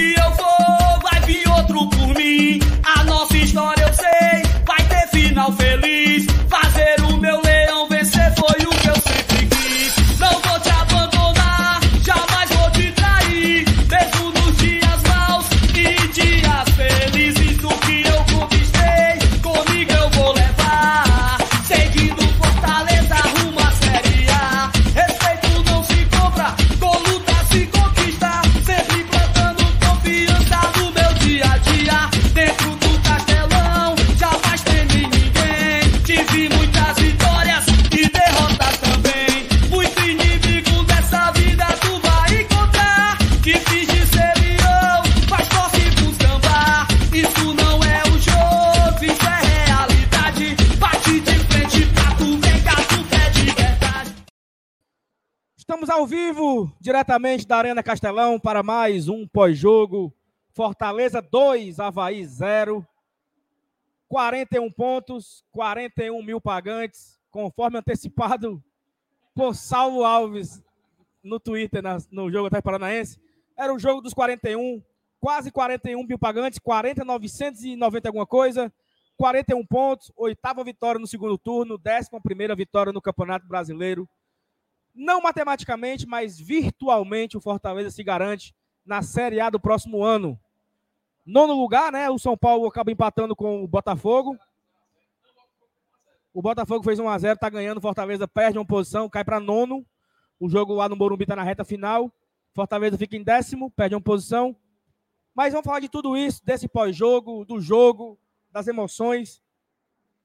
que diretamente da Arena Castelão, para mais um pós-jogo. Fortaleza 2, Havaí 0. 41 pontos, 41 mil pagantes, conforme antecipado por Saulo Alves no Twitter, no jogo até Paranaense. Era o jogo dos 41, quase 41 mil pagantes, 40,990 alguma coisa. 41 pontos, oitava vitória no segundo turno, décima primeira vitória no Campeonato Brasileiro não matematicamente, mas virtualmente o Fortaleza se garante na Série A do próximo ano. Nono lugar, né? O São Paulo acaba empatando com o Botafogo. O Botafogo fez 1 a 0, tá ganhando, Fortaleza perde uma posição, cai para nono. O jogo lá no Morumbi tá na reta final. Fortaleza fica em décimo, perde uma posição. Mas vamos falar de tudo isso, desse pós-jogo, do jogo, das emoções.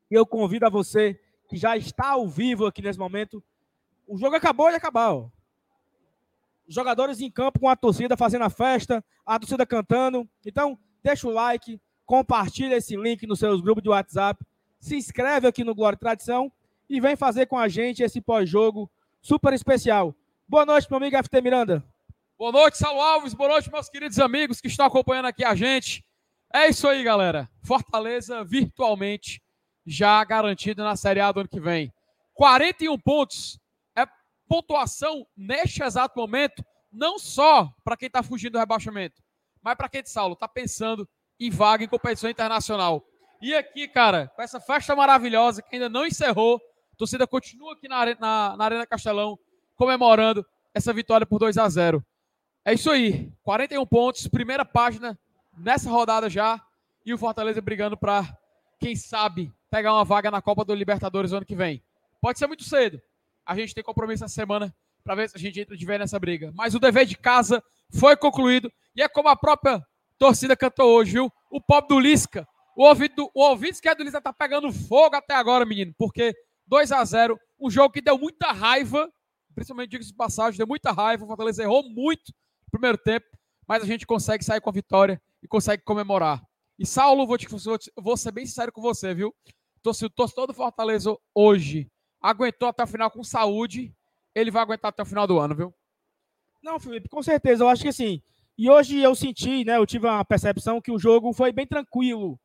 E eu convido a você que já está ao vivo aqui nesse momento o jogo acabou de acabar. Ó. Jogadores em campo com a torcida fazendo a festa, a torcida cantando. Então, deixa o like, compartilha esse link nos seus grupos de WhatsApp, se inscreve aqui no Glória e Tradição e vem fazer com a gente esse pós-jogo super especial. Boa noite, meu amigo FT Miranda. Boa noite, Saulo Alves. Boa noite, meus queridos amigos que estão acompanhando aqui a gente. É isso aí, galera. Fortaleza virtualmente já garantido na Série A do ano que vem. 41 pontos pontuação neste exato momento, não só para quem está fugindo do rebaixamento, mas para quem, Saulo, está pensando em vaga em competição internacional. E aqui, cara, com essa festa maravilhosa que ainda não encerrou, a torcida continua aqui na, na, na Arena Castelão comemorando essa vitória por 2 a 0 é isso aí. 41 pontos, primeira página nessa rodada já. E o Fortaleza brigando para, quem sabe, pegar uma vaga na Copa do Libertadores ano que vem. Pode ser muito cedo. A gente tem compromisso essa semana para ver se a gente entra de vez nessa briga. Mas o dever de casa foi concluído. E é como a própria torcida cantou hoje, viu? O pobre do Lisca. O ouvido, do, o ouvido esquerdo do Lisca tá pegando fogo até agora, menino. Porque 2 a 0 um jogo que deu muita raiva. Principalmente, diga-se de passagem, deu muita raiva. O Fortaleza errou muito no primeiro tempo. Mas a gente consegue sair com a vitória e consegue comemorar. E Saulo, vou, vou, te- vou ser bem sincero com você, viu? Torcedor do Fortaleza hoje aguentou até o final com saúde. Ele vai aguentar até o final do ano, viu? Não, Felipe, com certeza. Eu acho que assim. E hoje eu senti, né? Eu tive uma percepção que o jogo foi bem tranquilo.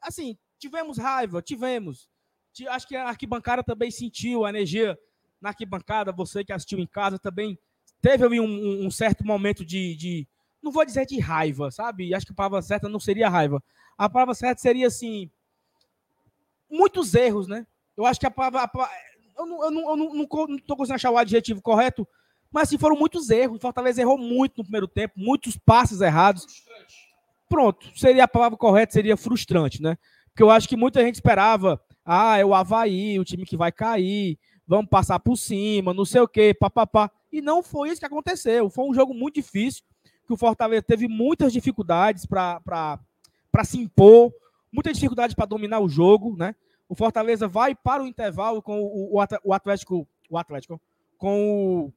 Assim, tivemos raiva, tivemos. Ti- Acho que a arquibancada também sentiu a energia na arquibancada. Você que assistiu em casa também teve um, um- certo momento de, de- Não vou dizer de raiva, sabe? Acho que a palavra certa não seria raiva. A palavra certa seria assim. Muitos erros, né? Eu acho que a palavra. a pa- eu não, eu não, eu não, não não tô conseguindo achar o adjetivo correto, mas assim, foram muitos erros. O Fortaleza errou muito no primeiro tempo, muitos passes errados. Pronto, seria a palavra correta, seria frustrante, né? Porque eu acho que muita gente esperava, ah, é o Havaí, o time que vai cair, vamos passar por cima, não sei o quê, papapá. E não foi isso que aconteceu. Foi um jogo muito difícil, que o Fortaleza teve muitas dificuldades para se impor, muitas dificuldades para dominar o jogo, né? O Fortaleza vai para o intervalo com o, o, o Atlético, o Atlético, com o,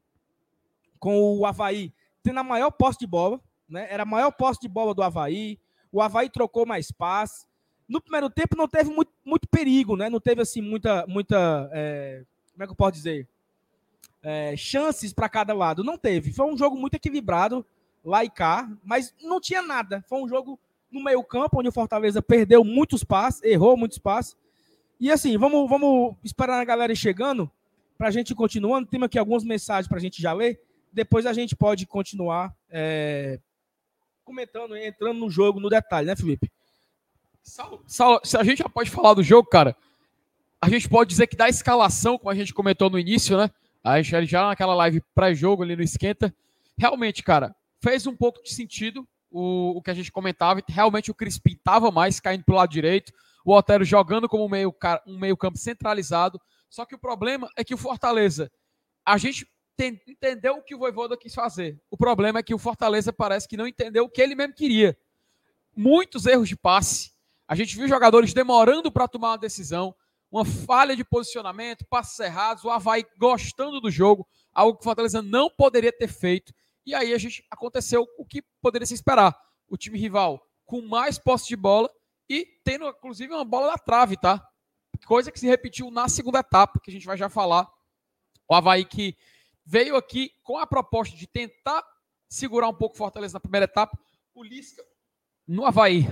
com o Havaí tendo a maior posse de bola, né? Era a maior posse de bola do Havaí. O Havaí trocou mais passes. No primeiro tempo não teve muito, muito perigo, né? Não teve assim muita, muita é, como é que eu posso dizer? É, chances para cada lado. Não teve. Foi um jogo muito equilibrado lá e cá, mas não tinha nada. Foi um jogo no meio campo onde o Fortaleza perdeu muitos passes, errou muitos passes. E assim, vamos, vamos esperar a galera chegando para a gente continuando. Tem aqui algumas mensagens para a gente já ler. Depois a gente pode continuar é, comentando, entrando no jogo, no detalhe, né, Felipe? Se a gente já pode falar do jogo, cara, a gente pode dizer que da escalação, como a gente comentou no início, né? A gente já naquela live pré-jogo ali no Esquenta, realmente, cara, fez um pouco de sentido o, o que a gente comentava. Realmente o Crispim estava mais caindo pro lado direito, o Otero jogando como meio, um meio campo centralizado. Só que o problema é que o Fortaleza, a gente tem, entendeu o que o Voivoda quis fazer. O problema é que o Fortaleza parece que não entendeu o que ele mesmo queria. Muitos erros de passe. A gente viu jogadores demorando para tomar uma decisão, uma falha de posicionamento, passos errados, o Havaí gostando do jogo, algo que o Fortaleza não poderia ter feito. E aí a gente aconteceu o que poderia se esperar. O time rival com mais posse de bola e tendo, inclusive, uma bola na trave, tá? Coisa que se repetiu na segunda etapa, que a gente vai já falar. O Havaí que veio aqui com a proposta de tentar segurar um pouco o Fortaleza na primeira etapa. O Lisca, no Havaí,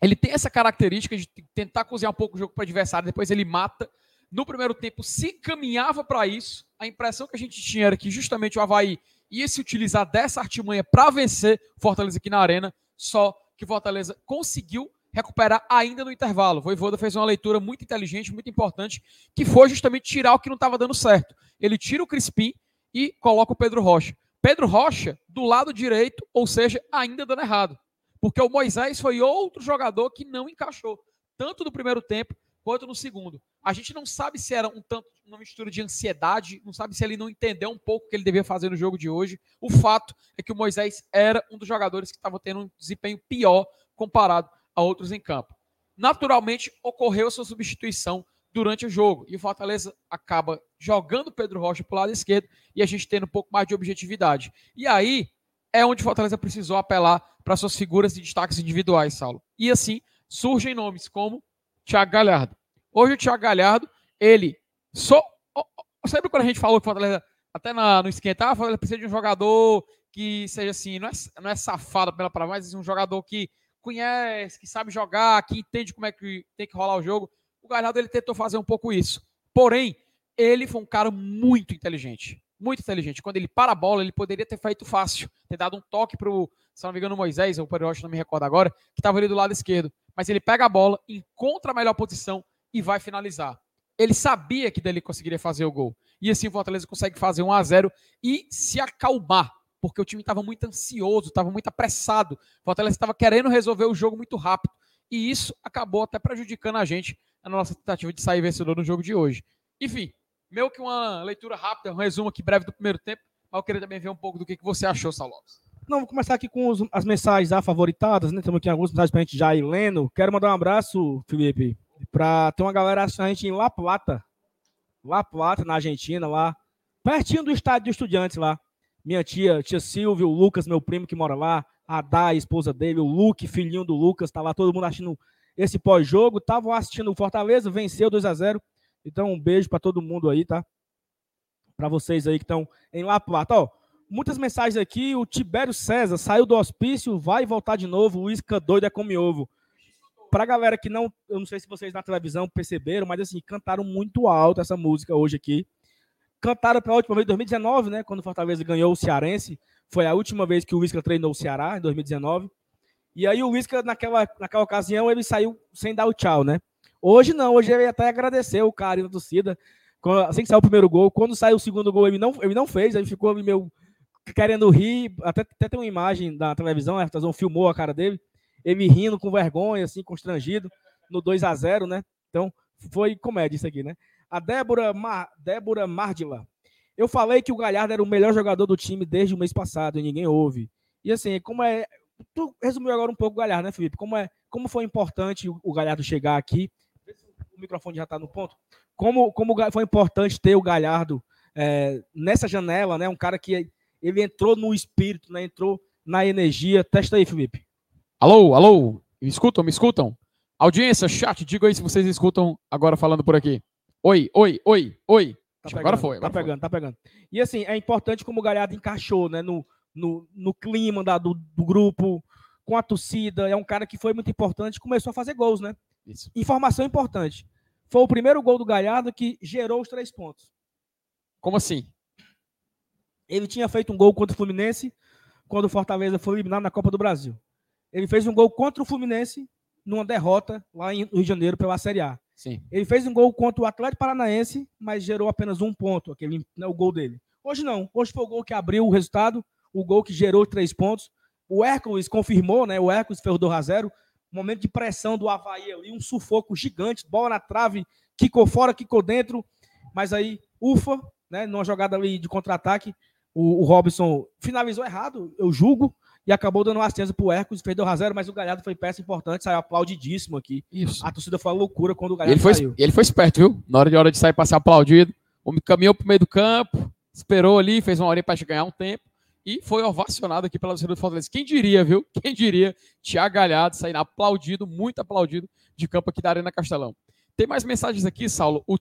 ele tem essa característica de tentar cozinhar um pouco o jogo para o adversário, depois ele mata. No primeiro tempo, se caminhava para isso. A impressão que a gente tinha era que justamente o Havaí ia se utilizar dessa artimanha para vencer Fortaleza aqui na Arena, só que Fortaleza conseguiu recuperar ainda no intervalo. Voivoda fez uma leitura muito inteligente, muito importante, que foi justamente tirar o que não estava dando certo. Ele tira o Crispim e coloca o Pedro Rocha. Pedro Rocha do lado direito, ou seja, ainda dando errado. Porque o Moisés foi outro jogador que não encaixou, tanto no primeiro tempo quanto no segundo. A gente não sabe se era um tanto uma mistura de ansiedade, não sabe se ele não entendeu um pouco o que ele devia fazer no jogo de hoje. O fato é que o Moisés era um dos jogadores que estava tendo um desempenho pior comparado a outros em campo. Naturalmente, ocorreu sua substituição durante o jogo e o Fortaleza acaba jogando Pedro Rocha para o lado esquerdo e a gente tendo um pouco mais de objetividade. E aí é onde o Fortaleza precisou apelar para suas figuras de destaques individuais, Saulo. E assim surgem nomes como Thiago Galhardo. Hoje o Thiago Galhardo, ele só. Sempre quando a gente falou que o Fortaleza, até na, no esquentar, o Fortaleza precisa de um jogador que seja assim, não é, não é safado pela palavra, mas um jogador que conhece, que sabe jogar, que entende como é que tem que rolar o jogo. O Galhardo ele tentou fazer um pouco isso. Porém, ele foi um cara muito inteligente. Muito inteligente. Quando ele para a bola, ele poderia ter feito fácil. Ter dado um toque para o, se não me engano, Moisés, ou o Perioche, não me recordo agora, que estava ali do lado esquerdo. Mas ele pega a bola, encontra a melhor posição e vai finalizar. Ele sabia que dele conseguiria fazer o gol. E assim o Fortaleza consegue fazer 1 a 0 e se acalmar porque o time estava muito ansioso, estava muito apressado. O Fortaleza estava querendo resolver o jogo muito rápido. E isso acabou até prejudicando a gente na nossa tentativa de sair vencedor no jogo de hoje. Enfim, meio que uma leitura rápida, um resumo aqui breve do primeiro tempo, mas eu queria também ver um pouco do que, você achou, Salopes. Não, vou começar aqui com os, as mensagens favoritadas, né? Temos aqui algumas mensagens pra gente já ir lendo. Quero mandar um abraço, Felipe, para ter uma galera assistindo a gente em La Plata. La Plata, na Argentina, lá. Pertinho do estádio de estudantes lá minha tia, tia Silvia, o Lucas, meu primo que mora lá, a esposa dele, o Luke, filhinho do Lucas, tá lá todo mundo assistindo esse pós-jogo, estavam assistindo o Fortaleza, venceu 2 a 0 Então, um beijo para todo mundo aí, tá? Para vocês aí que estão em La Plata. Ó, muitas mensagens aqui. O Tibério César saiu do hospício, vai voltar de novo. O Isca doido é come ovo. Pra galera que não, eu não sei se vocês na televisão perceberam, mas assim, cantaram muito alto essa música hoje aqui cantaram pela última vez em 2019, né? Quando o Fortaleza ganhou o Cearense. Foi a última vez que o Whisky treinou o Ceará, em 2019. E aí o Whisky, naquela, naquela ocasião, ele saiu sem dar o tchau, né? Hoje não, hoje ele até agradeceu o carinho da torcida. Assim que saiu o primeiro gol, quando saiu o segundo gol, ele não, ele não fez, ele ficou meio querendo rir. Até, até tem uma imagem da televisão, a televisão filmou a cara dele, ele rindo com vergonha, assim, constrangido, no 2 a 0 né? Então, foi comédia isso aqui, né? A Débora, Mar, Débora Mardila. Eu falei que o Galhardo era o melhor jogador do time desde o mês passado e ninguém ouve. E assim, como é. Tu resumiu agora um pouco o Galhardo, né, Felipe? Como, é, como foi importante o Galhardo chegar aqui. O microfone já está no ponto. Como, como foi importante ter o Galhardo é, nessa janela, né? Um cara que ele entrou no espírito, né? Entrou na energia. Testa aí, Felipe. Alô, alô. Me escutam, me escutam? Audiência, chat, diga aí se vocês escutam agora falando por aqui. Oi, oi, oi, oi. Tá pegando, agora foi. Agora tá pegando, foi. tá pegando. E assim, é importante como o Galhardo encaixou, né? No, no, no clima da, do, do, grupo, com a torcida. É um cara que foi muito importante começou a fazer gols, né? Isso. Informação importante. Foi o primeiro gol do Galhardo que gerou os três pontos. Como assim? Ele tinha feito um gol contra o Fluminense quando o Fortaleza foi eliminado na Copa do Brasil. Ele fez um gol contra o Fluminense numa derrota lá em Rio de Janeiro pela Série A. Sim. Ele fez um gol contra o Atlético Paranaense, mas gerou apenas um ponto, aquele, né, o gol dele. Hoje não. Hoje foi o gol que abriu o resultado, o gol que gerou três pontos. O Hércules confirmou, né? O Hércules fez o 2 a 0 Momento de pressão do Havaí ali, um sufoco gigante, bola na trave, quicou fora, quicou dentro. Mas aí, ufa, né? Numa jogada ali de contra-ataque, o, o Robson finalizou errado, eu julgo, e acabou dando uma assistência pro Hércules, fez 2x0, mas o Galhardo foi peça importante, saiu aplaudidíssimo aqui. Isso. A torcida foi uma loucura quando o Galhardo ele foi, saiu. ele foi esperto, viu? Na hora de hora de sair para ser aplaudido, o homem caminhou pro meio do campo, esperou ali, fez uma hora para ganhar um tempo e foi ovacionado aqui pela torcida do Fortaleza. Quem diria, viu? Quem diria? Tiago Galhardo saindo aplaudido, muito aplaudido de campo aqui da Arena Castelão. Tem mais mensagens aqui, Saulo. O.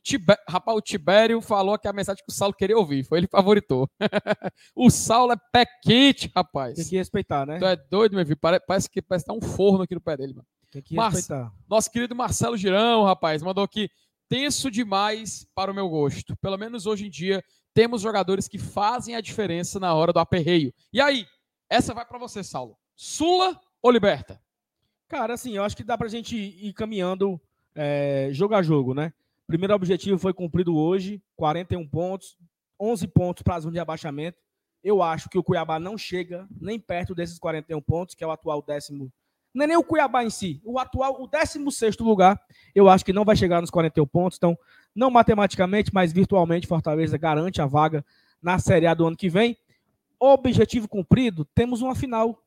Rapaz, o Tibério falou que é a mensagem que o Saulo queria ouvir. Foi ele que favoritou. o Saulo é pé quente, rapaz. Tem que respeitar, né? Tu é doido, meu filho. Pare- Parece que parece que tá um forno aqui no pé dele, mano. Tem que respeitar. Nosso querido Marcelo Girão, rapaz, mandou aqui. Tenso demais para o meu gosto. Pelo menos hoje em dia, temos jogadores que fazem a diferença na hora do aperreio. E aí, essa vai para você, Saulo. Sula ou Liberta? Cara, assim, eu acho que dá pra gente ir caminhando é, jogo a jogo, né? Primeiro objetivo foi cumprido hoje, 41 pontos, 11 pontos para a zona de abaixamento. Eu acho que o Cuiabá não chega nem perto desses 41 pontos, que é o atual décimo. Não é nem o Cuiabá em si, o atual, o 16 lugar, eu acho que não vai chegar nos 41 pontos. Então, não matematicamente, mas virtualmente, Fortaleza garante a vaga na Série A do ano que vem. Objetivo cumprido, temos uma final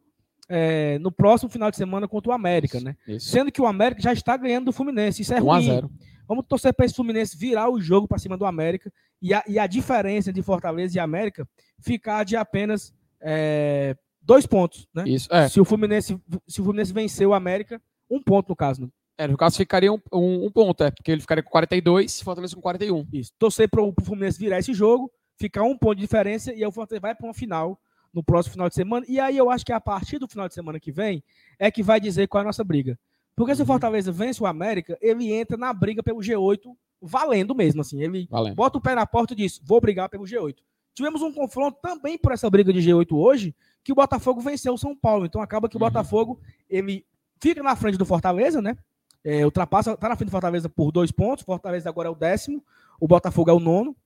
é, no próximo final de semana contra o América, né? Isso. Sendo que o América já está ganhando do Fluminense. Isso é 1 a ruim. 0. Vamos torcer para esse Fluminense virar o jogo para cima do América e a, e a diferença de Fortaleza e América ficar de apenas é, dois pontos, né? Isso. É, Se o Fluminense se o Fluminense vencer o América, um ponto no caso. né? é, no caso ficaria um, um- um ponto, é, porque ele ficaria com 42 e Fortaleza com 41. Isso. Torcer para o Fluminense virar esse jogo, ficar um ponto de diferença e aí o Fortaleza vai para uma final no próximo final de semana. E aí eu acho que a partir do final de semana que vem é que vai dizer qual é a nossa briga. Porque se o Uhum. Fortaleza vence o América, ele entra na briga pelo G8 valendo mesmo, assim. Ele Valendo. bota o pé na porta e diz: vou brigar pelo G8. Tivemos um confronto também por essa briga de G8 hoje, que o Botafogo venceu o São Paulo. Então acaba que o Uhum. Botafogo ele fica na frente do Fortaleza, né? É, ultrapassa, tá na frente do Fortaleza por dois pontos. O Fortaleza agora é o décimo, o Botafogo é o nono.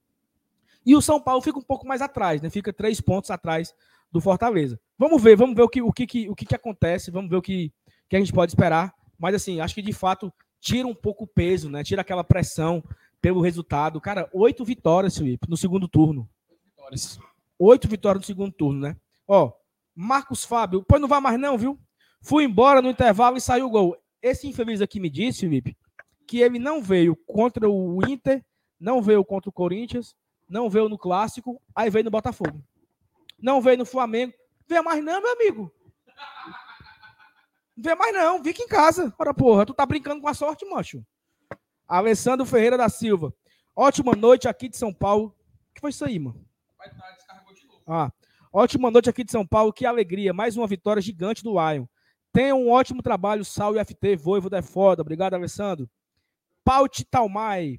E o São Paulo fica um pouco mais atrás, né? Fica três pontos atrás do Fortaleza. Vamos ver, vamos ver o que, o que, o que, que acontece, vamos ver o que, que a gente pode esperar. Mas assim, acho que de fato tira um pouco o peso, né? Tira aquela pressão pelo resultado. Cara, oito vitórias, Felipe, no segundo turno. Vitórias. Oito vitórias no segundo turno, né? Ó, Marcos Fábio, pois não vai mais não, viu? Fui embora no intervalo e saiu o gol. Esse infeliz aqui me disse, Felipe, que ele não veio contra o Inter, não veio contra o Corinthians, não veio no Clássico, aí veio no Botafogo. Não veio no Flamengo. Vê mais não, meu amigo. Vê mais não, fica em casa. Ora, porra, tu tá brincando com a sorte, macho. Alessandro Ferreira da Silva. Ótima noite aqui de São Paulo. O que foi isso aí, mano? Ah, ótima noite aqui de São Paulo. Que alegria. Mais uma vitória gigante do Lion. Tenha um ótimo trabalho, Sal e FT. Voivo é foda. Obrigado, Alessandro. Paut Talmai.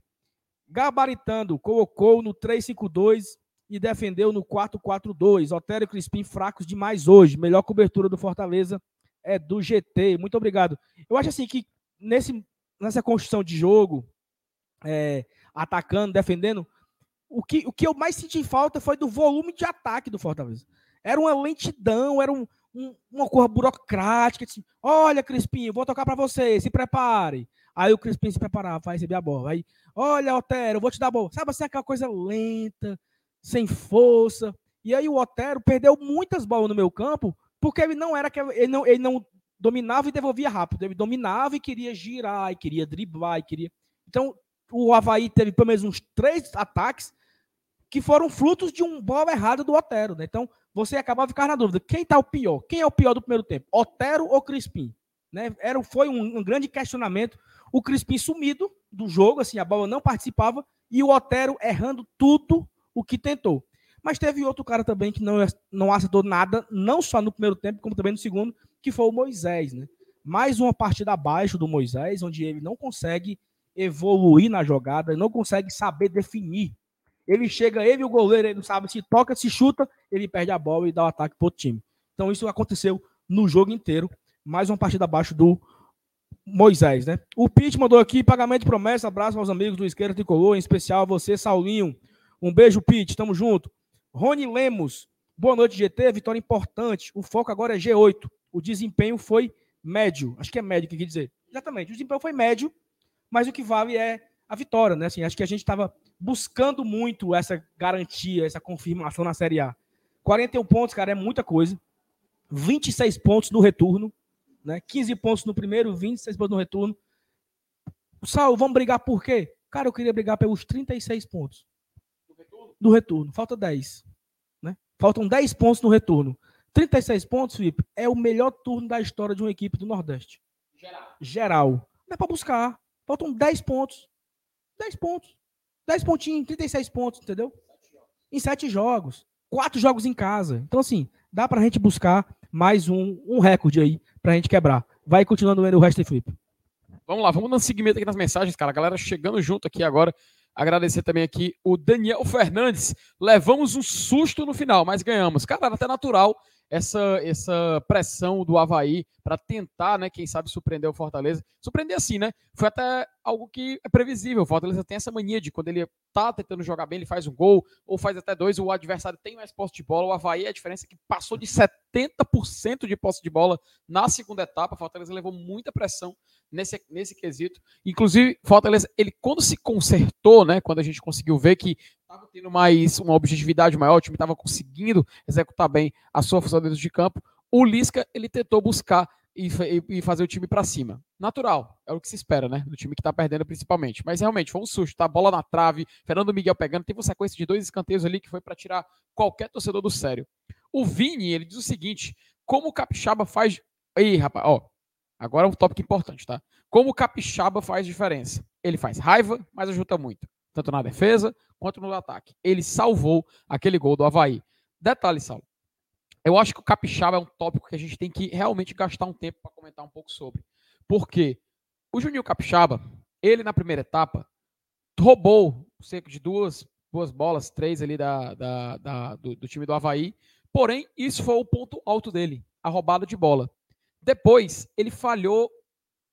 Gabaritando. Colocou no 352 e defendeu no 442. Otério e Crispim fracos demais hoje. Melhor cobertura do Fortaleza é do GT. Muito obrigado. Eu acho assim que nesse, nessa construção de jogo, é, atacando, defendendo, o que, o que eu mais senti falta foi do volume de ataque do Fortaleza. Era uma lentidão, era um, um- uma coisa burocrática. Assim, Olha, Crispim, vou tocar para você, se prepare. Aí o Crispim se preparava, vai receber a bola. Aí, olha, Otero, vou te dar a bola. Sabe assim, aquela coisa lenta, sem força. E aí o Otero perdeu muitas bolas no meu campo, porque ele não era aquele, ele não, ele não dominava e devolvia rápido. Ele dominava e queria girar, e queria driblar, e queria. Então, o Havaí teve pelo menos uns três ataques que foram frutos de um bola errado do Otero, né? Então, você acabava ficando na dúvida, quem tá o pior? Quem é o pior do primeiro tempo? Otero ou Crispim? Né? Era, foi um, um grande questionamento. O Crispim sumido do jogo, assim, a bola não participava, e o Otero errando tudo o que tentou. Mas teve outro cara também que não, não acertou nada, não só no primeiro tempo, como também no segundo, que foi o Moisés, né? Mais uma partida abaixo do Moisés, onde ele não consegue evoluir na jogada, não consegue saber definir. Ele chega, ele o goleiro, ele não sabe se toca, se chuta, ele perde a bola e dá o ataque pro outro time. Então isso aconteceu no jogo inteiro. Mais uma partida abaixo do Moisés, né? O Pete mandou aqui pagamento de promessa. Abraço aos amigos do Esquerda Tricolor, em especial a você, Saulinho. Um beijo, Pete. Tamo junto. Rony Lemos. Boa noite, GT. Vitória importante. O foco agora é G8. O desempenho foi médio. Acho que é médio que quer dizer. Exatamente. O desempenho foi médio, mas o que vale é a vitória, né? Assim, acho que a gente estava buscando muito essa garantia, essa confirmação na Série A. 41 pontos, cara, é muita coisa. 26 pontos no retorno, né? 15 pontos no primeiro, 26 pontos no retorno. Sal, vamos brigar por quê? Cara, eu queria brigar pelos 36 pontos. Do retorno. Falta 10. Né? Faltam 10 pontos no retorno. 36 pontos, Felipe, é o melhor turno da história de uma equipe do Nordeste. Geral. Geral. Dá para buscar. Faltam 10 pontos. 10 pontos. 10 pontinhos, 36 pontos, entendeu? Em 7 jogos. 4 jogos em casa. Então, assim, dá pra gente buscar mais um, um recorde aí pra gente quebrar. Vai continuando o resto, Felipe. Vamos lá, vamos dando seguimento aqui nas mensagens, cara. A galera chegando junto aqui agora. Agradecer também aqui o Daniel Fernandes. Levamos um susto no final, mas ganhamos. Cara, era até natural essa, essa pressão do Havaí para tentar, né, quem sabe, surpreender o Fortaleza. Surpreender assim, né? Foi até algo que é previsível. O Fortaleza tem essa mania de quando ele tá tentando jogar bem, ele faz um gol, ou faz até dois, o adversário tem mais posse de bola. O Havaí, a diferença é que passou de 70% de posse de bola na segunda etapa. O Fortaleza levou muita pressão nesse, nesse quesito. Inclusive, Fortaleza, ele quando se consertou, né, quando a gente conseguiu ver que estava tendo mais uma objetividade maior, o time estava conseguindo executar bem a sua função dentro de campo, o Lisca ele tentou buscar e, e fazer o time para cima. Natural, é o que se espera, né? Do time que está perdendo principalmente. Mas realmente foi um susto, tá? Bola na trave, Fernando Miguel pegando, teve uma sequência de dois escanteios ali que foi para tirar qualquer torcedor do sério. O Vini, ele diz o seguinte: como o Capixaba faz. Aí, rapaz, ó. Agora é um tópico importante, tá? Como o Capixaba faz diferença? Ele faz raiva, mas ajuda muito. Tanto na defesa quanto no ataque. Ele salvou aquele gol do Havaí. Detalhe, Saulo. Eu acho que o Capixaba é um tópico que a gente tem que realmente gastar um tempo para comentar um pouco sobre. Porque o Juninho Capixaba, ele na primeira etapa, roubou cerca de duas, duas bolas, três ali da, da, da do, do time do Havaí. Porém, isso foi o ponto alto dele, a roubada de bola. Depois, ele falhou,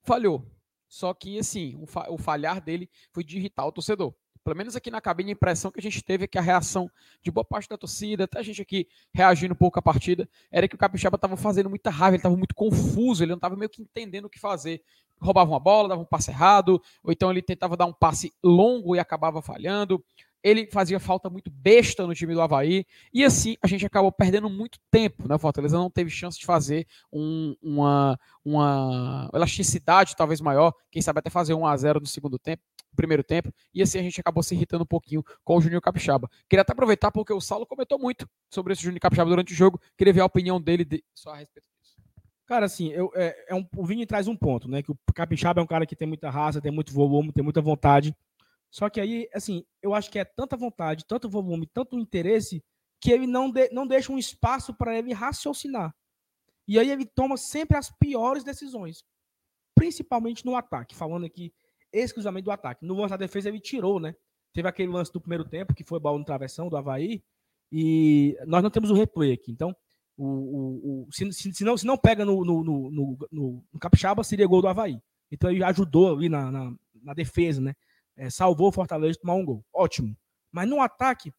falhou. Só que, assim, o, falhar dele foi de irritar o torcedor pelo menos aqui na cabine, a impressão que a gente teve é que a reação de boa parte da torcida, até a gente aqui reagindo um pouco à partida, era que o Capixaba estava fazendo muita raiva, ele estava muito confuso, ele não estava meio que entendendo o que fazer. Roubava uma bola, dava um passe errado, ou então ele tentava dar um passe longo e acabava falhando ele fazia falta muito besta no time do Havaí, e assim a gente acabou perdendo muito tempo, né? Fortaleza não teve chance de fazer um, uma, uma elasticidade talvez maior, quem sabe até fazer 1 a 0 no segundo tempo, primeiro tempo, e assim a gente acabou se irritando um pouquinho com o Júnior Capixaba. Queria até aproveitar porque o Saulo comentou muito sobre esse Júnior Capixaba durante o jogo, queria ver a opinião dele de, só a respeito disso. Cara, assim, eu, é, é um, o Vini traz um ponto, né? Que o Capixaba é um cara que tem muita raça, tem muito volume, tem muita vontade. Só que aí, assim, eu acho que é tanta vontade, tanto volume, tanto interesse, que ele não, de, não deixa um espaço para ele raciocinar. E aí ele toma sempre as piores decisões, principalmente no ataque, falando aqui exclusivamente do ataque. No lance da defesa ele tirou, né? Teve aquele lance do primeiro tempo, que foi bola no travessão do Havaí, e nós não temos o replay aqui. Então, o, o, o se, se, se, não, se não pega no, no, no, no, no Capixaba, seria gol do Havaí. Então ele ajudou ali na, na, na defesa, né? É, salvou o Fortaleza de tomar um gol. Ótimo. Mas no ataque,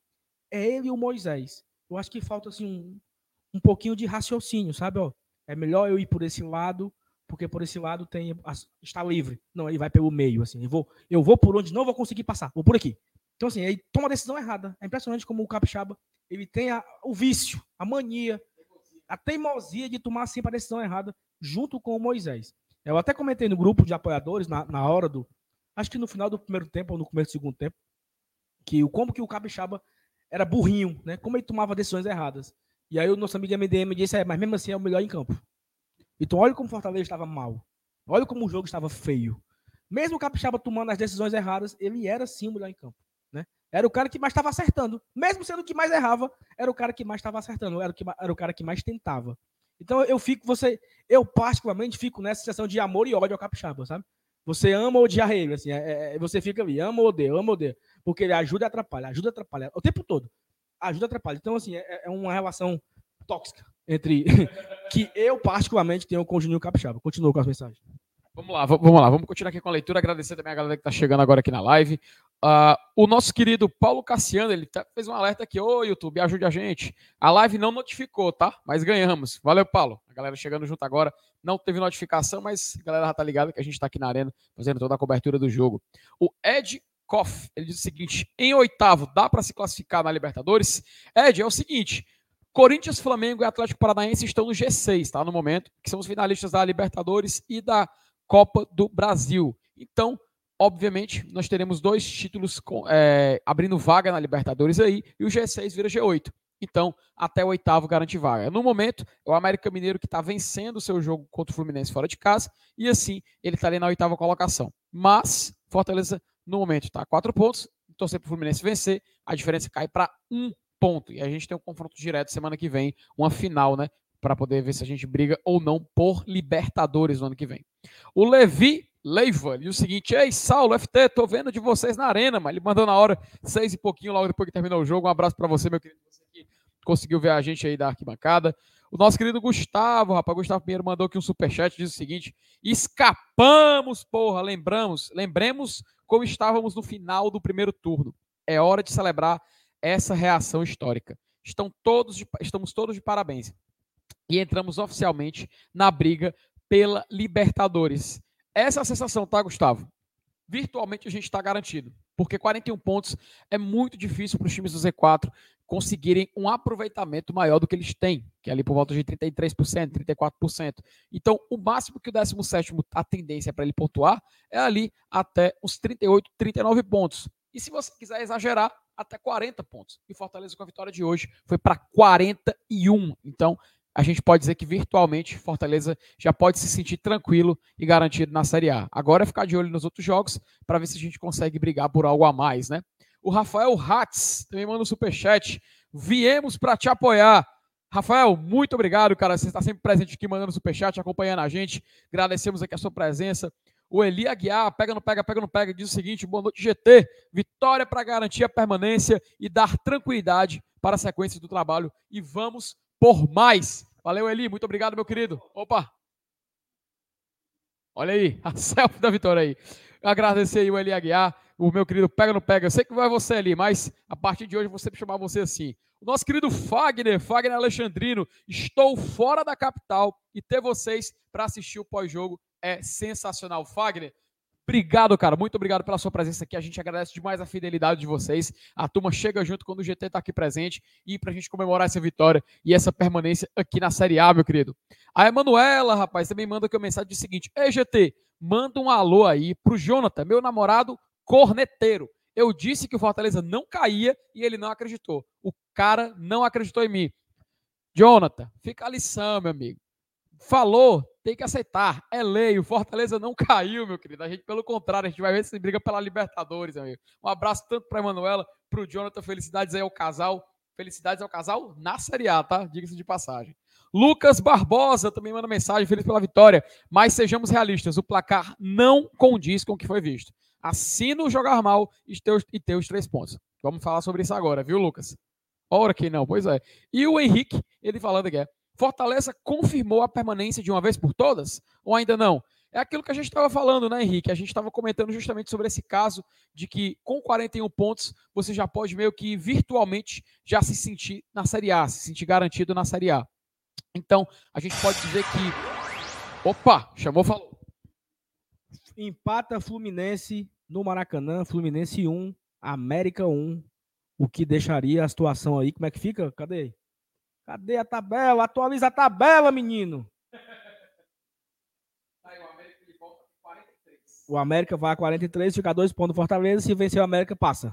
é ele e o Moisés. Eu acho que falta assim, um, um pouquinho de raciocínio, sabe? Ó, é melhor eu ir por esse lado, porque por esse lado tem está livre. Não, ele vai pelo meio, assim. Eu vou, eu vou por onde não vou conseguir passar. Vou por aqui. Então, assim, ele toma a decisão errada. É impressionante como o Capixaba ele tem a, o vício, a mania, a teimosia de tomar sempre a decisão errada junto com o Moisés. Eu até comentei no grupo de apoiadores, na, na hora do, acho que no final do primeiro tempo ou no começo do segundo tempo, que o como que o Capixaba era burrinho, né? Como ele tomava decisões erradas. E aí o nosso amigo MDM disse, é, mas mesmo assim é o melhor em campo. Então olha como o Fortaleza estava mal. Olha como o jogo estava feio. Mesmo o Capixaba tomando as decisões erradas, ele era sim o melhor em campo. Né? Era o cara que mais estava acertando. Mesmo sendo o que mais errava, era o cara que mais estava acertando. Era o, que, era o cara que mais tentava. Então eu fico, você, eu particularmente fico nessa situação de amor e ódio ao Capixaba, sabe? Você ama ou odia ele, assim, é, é, você fica ali, ama ou odeia, ama ou odeia, porque ele ajuda e atrapalha, ajuda e atrapalha, o tempo todo, ajuda e atrapalha. Então, assim, é, é uma relação tóxica, entre que eu particularmente tenho com o Juninho Capixaba. Continua com as mensagens. Vamos lá, vamos lá, vamos continuar aqui com a leitura. Agradecer também a galera que está chegando agora aqui na live. Ah, o nosso querido Paulo Cassiano, ele tá- fez um alerta aqui. Ô, YouTube, ajude a gente. A live não notificou, tá? Mas ganhamos. Valeu, Paulo. A galera chegando junto agora. Não teve notificação, mas a galera já tá ligada que a gente tá aqui na arena fazendo toda a cobertura do jogo. O Ed Koff, ele diz o seguinte: em oitavo, dá para se classificar na Libertadores? Ed, é o seguinte. Corinthians, Flamengo e Atlético Paranaense estão no G6, tá? No momento, que são os finalistas da Libertadores e da Copa do Brasil. Então, obviamente, nós teremos dois títulos com- é, abrindo vaga na Libertadores aí, e o G6 vira G8. Então, até o oitavo garante vaga. No momento, é o América Mineiro que está vencendo o seu jogo contra o Fluminense fora de casa, e assim, ele está ali na oitava colocação. Mas, Fortaleza, no momento, está a quatro pontos, torcer para o Fluminense vencer, a diferença cai para um ponto. E a gente tem um confronto direto semana que vem, uma final, né? Para poder ver se a gente briga ou não por Libertadores no ano que vem. O Levi Leiva, e o seguinte, ei, Saulo, FT, tô vendo de vocês na arena, mas ele mandou na hora, seis e pouquinho, logo depois que terminou o jogo. Um abraço para você, meu querido, você que conseguiu ver a gente aí da arquibancada. O nosso querido Gustavo, rapaz, Gustavo Pinheiro mandou aqui um superchat, diz o seguinte, escapamos, porra, lembramos, lembremos como estávamos no final do primeiro turno. É hora de celebrar essa reação histórica. Estão todos de- estamos todos de parabéns. E entramos oficialmente na briga pela Libertadores. Essa é a sensação, tá, Gustavo? Virtualmente a gente está garantido. Porque 41 pontos é muito difícil para os times do Z4 conseguirem um aproveitamento maior do que eles têm, que é ali por volta de 33%, 34%. Então, o máximo que o 17º, a tendência para ele pontuar é ali até os 38, 39 pontos. E se você quiser exagerar, até 40 pontos. E Fortaleza com a vitória de hoje foi para 41. Então, a gente pode dizer que virtualmente Fortaleza já pode se sentir tranquilo e garantido na Série A. Agora é ficar de olho nos outros jogos para ver se a gente consegue brigar por algo a mais, né? O Rafael Hatz também manda um superchat. Viemos para te apoiar. Rafael, muito obrigado, cara. Você está sempre presente aqui, mandando superchat, acompanhando a gente. Agradecemos aqui a sua presença. O Eli Aguiar, pega, não pega, pega, não pega, diz o seguinte: boa noite, GT. Vitória para garantir a permanência e dar tranquilidade para a sequência do trabalho. E vamos por mais. Valeu, Eli. Muito obrigado, meu querido. Opa! Olha aí, a selfie da vitória aí. Agradecer aí o Eli Aguiar, o meu querido Pega no Pega. Eu sei que vai você ali, mas a partir de hoje vou sempre chamar você assim. O nosso querido Fagner, Fagner Alexandrino, estou fora da capital e ter vocês para assistir o pós-jogo é sensacional. Fagner, Obrigado, cara. Muito obrigado pela sua presença aqui. A gente agradece demais a fidelidade de vocês. A turma chega junto quando o GT está aqui presente e para a gente comemorar essa vitória e essa permanência aqui na Série A, meu querido. A Emanuela, rapaz, também manda aqui uma mensagem do seguinte: Ei, GT, manda um alô aí pro Jonathan, meu namorado corneteiro. Eu disse que o Fortaleza não caía e ele não acreditou. O cara não acreditou em mim. Jonathan, fica a lição, meu amigo. Falou, tem que aceitar. É lei. O Fortaleza não caiu, meu querido. A gente, pelo contrário, a gente vai ver se briga pela Libertadores, amigo. Um abraço tanto para Emanuela, para o Jonathan. Felicidades aí ao casal. Felicidades ao casal na Série A, tá? Diga-se de passagem. Lucas Barbosa também manda mensagem, feliz pela vitória. Mas sejamos realistas, o placar não condiz com o que foi visto. Assina o jogar mal e ter, os, e ter os três pontos. Vamos falar sobre isso agora, viu, Lucas? Ora que não, pois é. E o Henrique, ele falando aqui, é, Fortaleza confirmou a permanência de uma vez por todas? Ou ainda não? É aquilo que a gente estava falando, né, Henrique? A gente estava comentando justamente sobre esse caso de que com 41 pontos você já pode meio que virtualmente já se sentir na Série A, se sentir garantido na Série A. Então, a gente pode dizer que. Opa, chamou, falou. Empata Fluminense no Maracanã, Fluminense 1, América 1. O que deixaria a situação aí? Como é que fica? Cadê? Cadê a tabela? Atualiza a tabela, menino. O América vai a 43, fica dois pontos do Fortaleza. Se vencer o América, passa.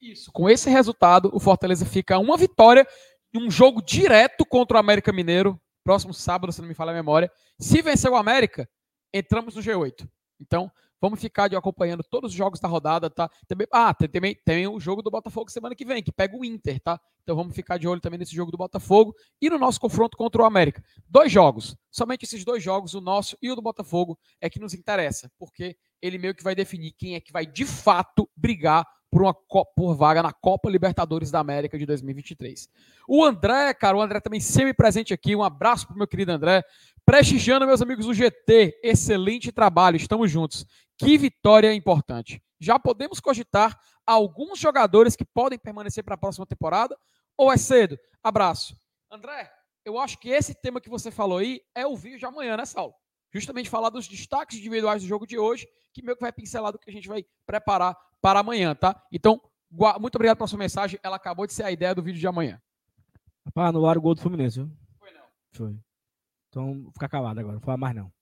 Isso. Com esse resultado, o Fortaleza fica uma vitória em um jogo direto contra o América Mineiro, próximo sábado, se não me falha a memória. Se vencer o América, entramos no G8. Então, vamos ficar de acompanhando todos os jogos da rodada, tá? Também, ah, tem, também tem o jogo do Botafogo semana que vem, que pega o Inter, tá? Então vamos ficar de olho também nesse jogo do Botafogo e no nosso confronto contra o América. Dois jogos, somente esses dois jogos, o nosso e o do Botafogo, é que nos interessa, porque ele meio que vai definir quem é que vai de fato brigar por uma por vaga na Copa Libertadores da América de 2023. O André, cara, o André também sempre presente aqui. Um abraço pro meu querido André. Prestigiando meus amigos do GT. Excelente trabalho, estamos juntos. Que vitória importante. Já podemos cogitar alguns jogadores que podem permanecer para a próxima temporada ou é cedo? Abraço. André, eu acho que esse tema que você falou aí é o vídeo de amanhã, né, Saulo? Justamente falar dos destaques individuais do jogo de hoje, que meio que vai pincelar do que a gente vai preparar para amanhã, tá? Então, muito obrigado pela sua mensagem. Ela acabou de ser a ideia do vídeo de amanhã. Rapaz, anularam o gol do Fluminense, viu? Foi não. Foi. Então, ficar calado agora. Não fala mais não. Não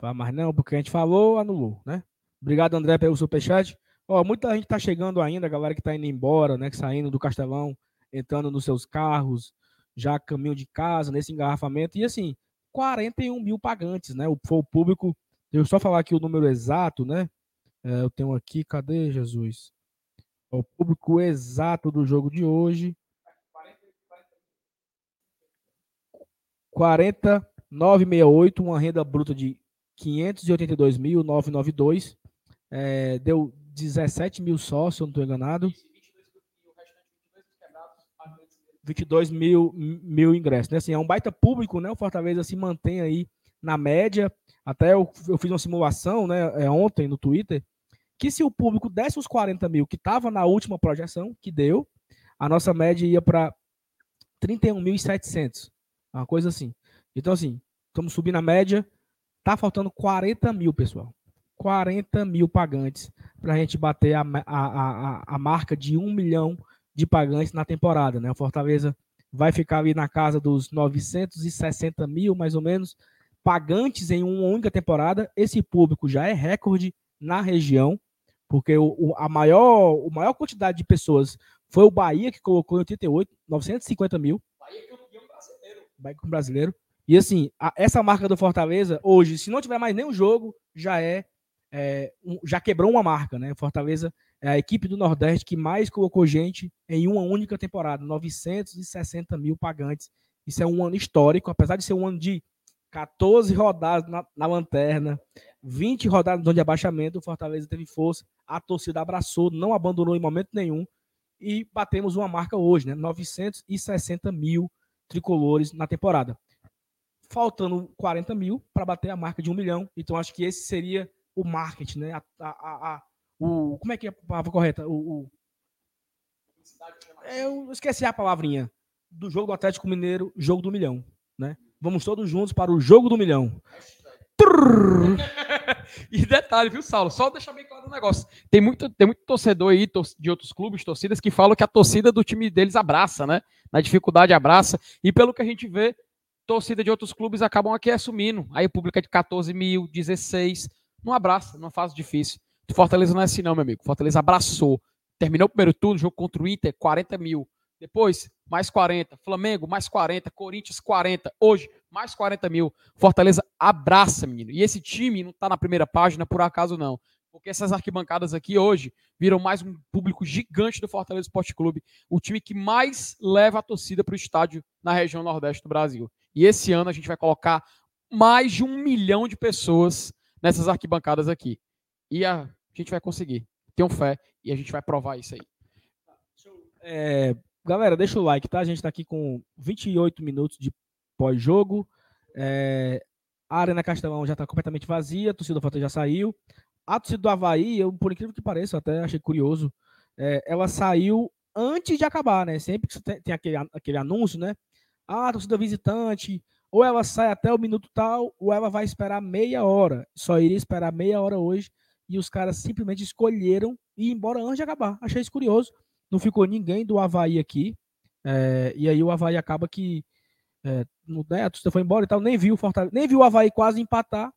fala mais não, porque a gente falou, anulou, né? Obrigado, André, pelo superchat. Ó, muita gente tá chegando ainda, a galera que tá indo embora, né? Que saindo do Castelão, entrando nos seus carros, já caminho de casa, nesse engarrafamento. E assim, 41 mil pagantes, né? O, foi o público. Deixa eu só falar aqui o número exato, né? É, eu tenho aqui, cadê Jesus? O público exato do jogo de hoje. 49,68, uma renda bruta de 582.992. É, deu 17 mil sócios, se eu não estou enganado. 22 mil, mil ingressos. Né? Assim, é um baita público, né? O Fortaleza se mantém aí na média. Até eu, eu fiz uma simulação né, é, ontem no Twitter, que se o público desse os 40 mil que estava na última projeção, que deu, a nossa média ia para 31.700. Uma coisa assim. Então, assim, estamos subindo a média. Tá faltando 40 mil, pessoal. 40 mil pagantes para a gente bater a, a, a, a marca de 1 milhão de pagantes na temporada. Né? O Fortaleza vai ficar ali na casa dos 960 mil, mais ou menos, pagantes em uma única temporada. Esse público já é recorde na região, porque o, o, a maior, a maior quantidade de pessoas foi o Bahia, que colocou em 88, 950 mil. Bahia campeão brasileiro. Bahia brasileiro. E assim, a, essa marca do Fortaleza, hoje, se não tiver mais nenhum jogo, já é, é um, já quebrou uma marca, né? Fortaleza é a equipe do Nordeste que mais colocou gente em uma única temporada, 960 mil pagantes. Isso é um ano histórico, apesar de ser um ano de 14 rodadas na, na lanterna, 20 rodadas de abaixamento, o Fortaleza teve força, a torcida abraçou, não abandonou em momento nenhum e batemos uma marca hoje, né? 960 mil tricolores na temporada. Faltando 40 mil para bater a marca de um milhão. Então acho que esse seria o marketing, né? A, a, a, o, como é que é a palavra correta? O, o eu esqueci a palavrinha do jogo do Atlético Mineiro, jogo do milhão, né? Vamos todos juntos para o jogo do milhão. e detalhe, viu, Saulo? Só deixar bem claro um negócio. Tem muito, tem muito torcedor aí de outros clubes, torcidas, que falam que a torcida do time deles abraça, né? Na dificuldade abraça. E pelo que a gente vê, torcida de outros clubes acabam aqui assumindo. Aí pública de 14 mil, 16. Não abraça, numa fase difícil. Fortaleza não é assim, não, meu amigo. Fortaleza abraçou. Terminou o primeiro turno, jogo contra o Inter, 40 mil. Depois, mais 40. Flamengo, mais 40. Corinthians, 40. Hoje, mais 40 mil. Fortaleza abraça, menino. E esse time não está na primeira página por acaso, não. Porque essas arquibancadas aqui hoje viram mais um público gigante do Fortaleza Esporte Clube. O time que mais leva a torcida para o estádio na região nordeste do Brasil. E esse ano a gente vai colocar mais de um milhão de pessoas nessas arquibancadas aqui. E a gente vai conseguir. Tenham fé e a gente vai provar isso aí. É, Galera, deixa o like, tá? A gente tá aqui com 28 minutos de pós-jogo. É, a Arena Castelão já tá completamente vazia, a torcida do Fortaleza já saiu. A torcida do Havaí, eu, por incrível que pareça, até achei curioso, é, ela saiu antes de acabar, né? Sempre que tem, tem aquele, aquele anúncio, né? Ah, a torcida visitante, ou ela sai até o minuto tal, ou ela vai esperar meia hora. Só iria esperar meia hora hoje, e os caras simplesmente escolheram ir embora antes de acabar. Achei isso curioso não ficou ninguém do Havaí aqui. É, e aí o Havaí acaba que é, né, a torcida foi embora e tal, nem viu o Fortaleza, nem viu o Havaí quase empatar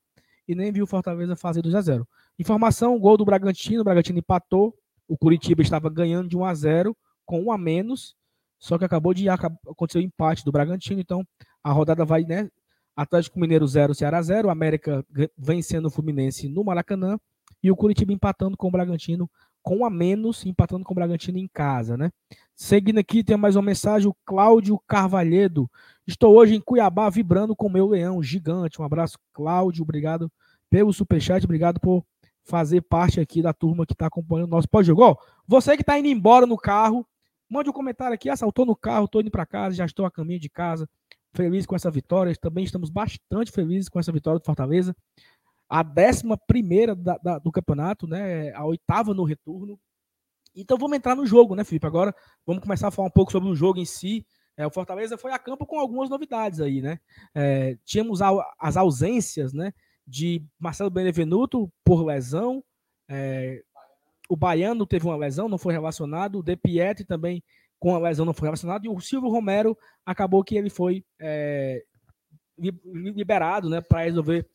e nem viu o Fortaleza fazer 2 a 0 Informação: gol do Bragantino, o Bragantino empatou, o Curitiba estava ganhando de 1 a 0 com um a menos, só que acabou de acontecer o empate do Bragantino, então a rodada vai, né? Atlético Mineiro 0, Ceará 0, América vencendo o Fluminense no Maracanã e o Curitiba empatando com o Bragantino com a menos, empatando com o Bragantino em casa, né? Seguindo aqui, tem mais uma mensagem, o Cláudio Carvalhedo. Estou hoje em Cuiabá vibrando com meu leão gigante. Um abraço, Cláudio. Obrigado pelo superchat, obrigado por fazer parte aqui da turma que está acompanhando o nosso pós-jogo. Você que está indo embora no carro, mande um comentário aqui. Assaltou no carro, estou indo para casa, já estou a caminho de casa. Feliz com essa vitória. Também estamos bastante felizes com essa vitória do Fortaleza. A décima primeira da, da, do campeonato, né? A oitava no retorno. Então vamos entrar no jogo, né, Felipe? Agora vamos começar a falar um pouco sobre o jogo em si. É, o Fortaleza foi a campo com algumas novidades aí, né? É, tínhamos as ausências, né? De Marcelo Benevenuto por lesão. É, o Baiano teve uma lesão, não foi relacionado. O De Pietri também com a lesão não foi relacionado. E o Silvio Romero acabou que ele foi é, liberado, né? Para resolver,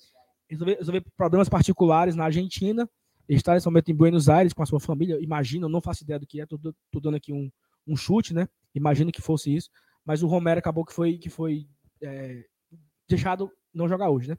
resolver, resolver problemas particulares na Argentina. Está nesse momento em Buenos Aires com a sua família. Imagino, não faço ideia do que é. Estou dando aqui um, um chute, né? Imagino que fosse isso mas o Romero acabou que foi, que foi é, deixado não jogar hoje, né?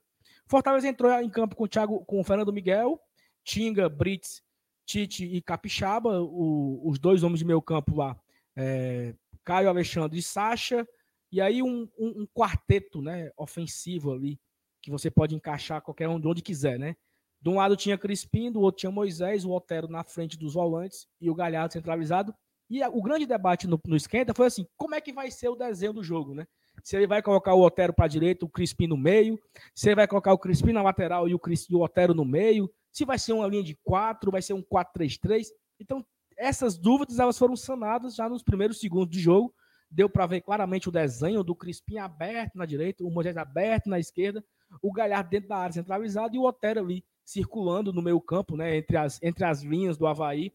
Fortaleza entrou em campo com o, Thiago, com o Fernando Miguel, Tinga, Brits, Tite e Capixaba, o, os dois homens de meio campo lá, é, Caio Alexandre e Sacha, e aí um, um, um, quarteto né, ofensivo ali, que você pode encaixar qualquer um de onde quiser, né? De um lado tinha Crispim, do outro tinha Moisés, o Otero na frente dos volantes e o Galhardo centralizado. E a, o grande debate no, no esquenta foi assim: como é que vai ser o desenho do jogo, né? Se ele vai colocar o Otero para a direita, o Crispim no meio, se ele vai colocar o Crispim na lateral e o, Cris, o Otero no meio, se vai ser uma linha de quatro, vai ser um 4-3-3. Então, essas dúvidas elas foram sanadas já nos primeiros segundos de jogo. Deu para ver claramente o desenho do Crispim aberto na direita, o Moisés aberto na esquerda, o Galhardo dentro da área centralizada e o Otero ali circulando no meio campo, né, entre as, entre as linhas do Havaí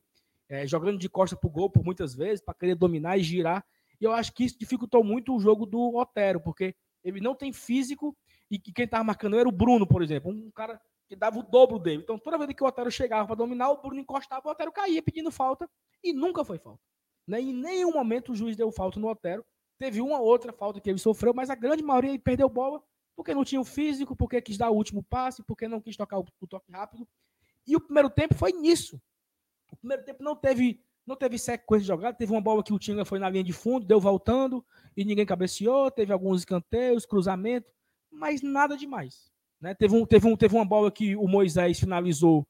é, jogando de costa para o gol por muitas vezes, para querer dominar e girar. E eu acho que isso dificultou muito o jogo do Otero, porque ele não tem físico e quem estava marcando era o Bruno, por exemplo, um cara que dava o dobro dele. Então, toda vez que o Otero chegava para dominar, o Bruno encostava, o Otero caía pedindo falta e nunca foi falta. Né? Em nenhum momento o juiz deu falta no Otero. Teve uma outra falta que ele sofreu, mas a grande maioria ele perdeu bola porque não tinha o físico, porque quis dar o último passe, porque não quis tocar o, o toque rápido. E o primeiro tempo foi nisso. O primeiro tempo não teve, não teve sequência de jogada. Teve uma bola que o Tinga foi na linha de fundo, deu voltando e ninguém cabeceou. Teve alguns escanteios, cruzamentos, mas nada demais. Né? Teve, um, teve, um, teve uma bola que o Moisés finalizou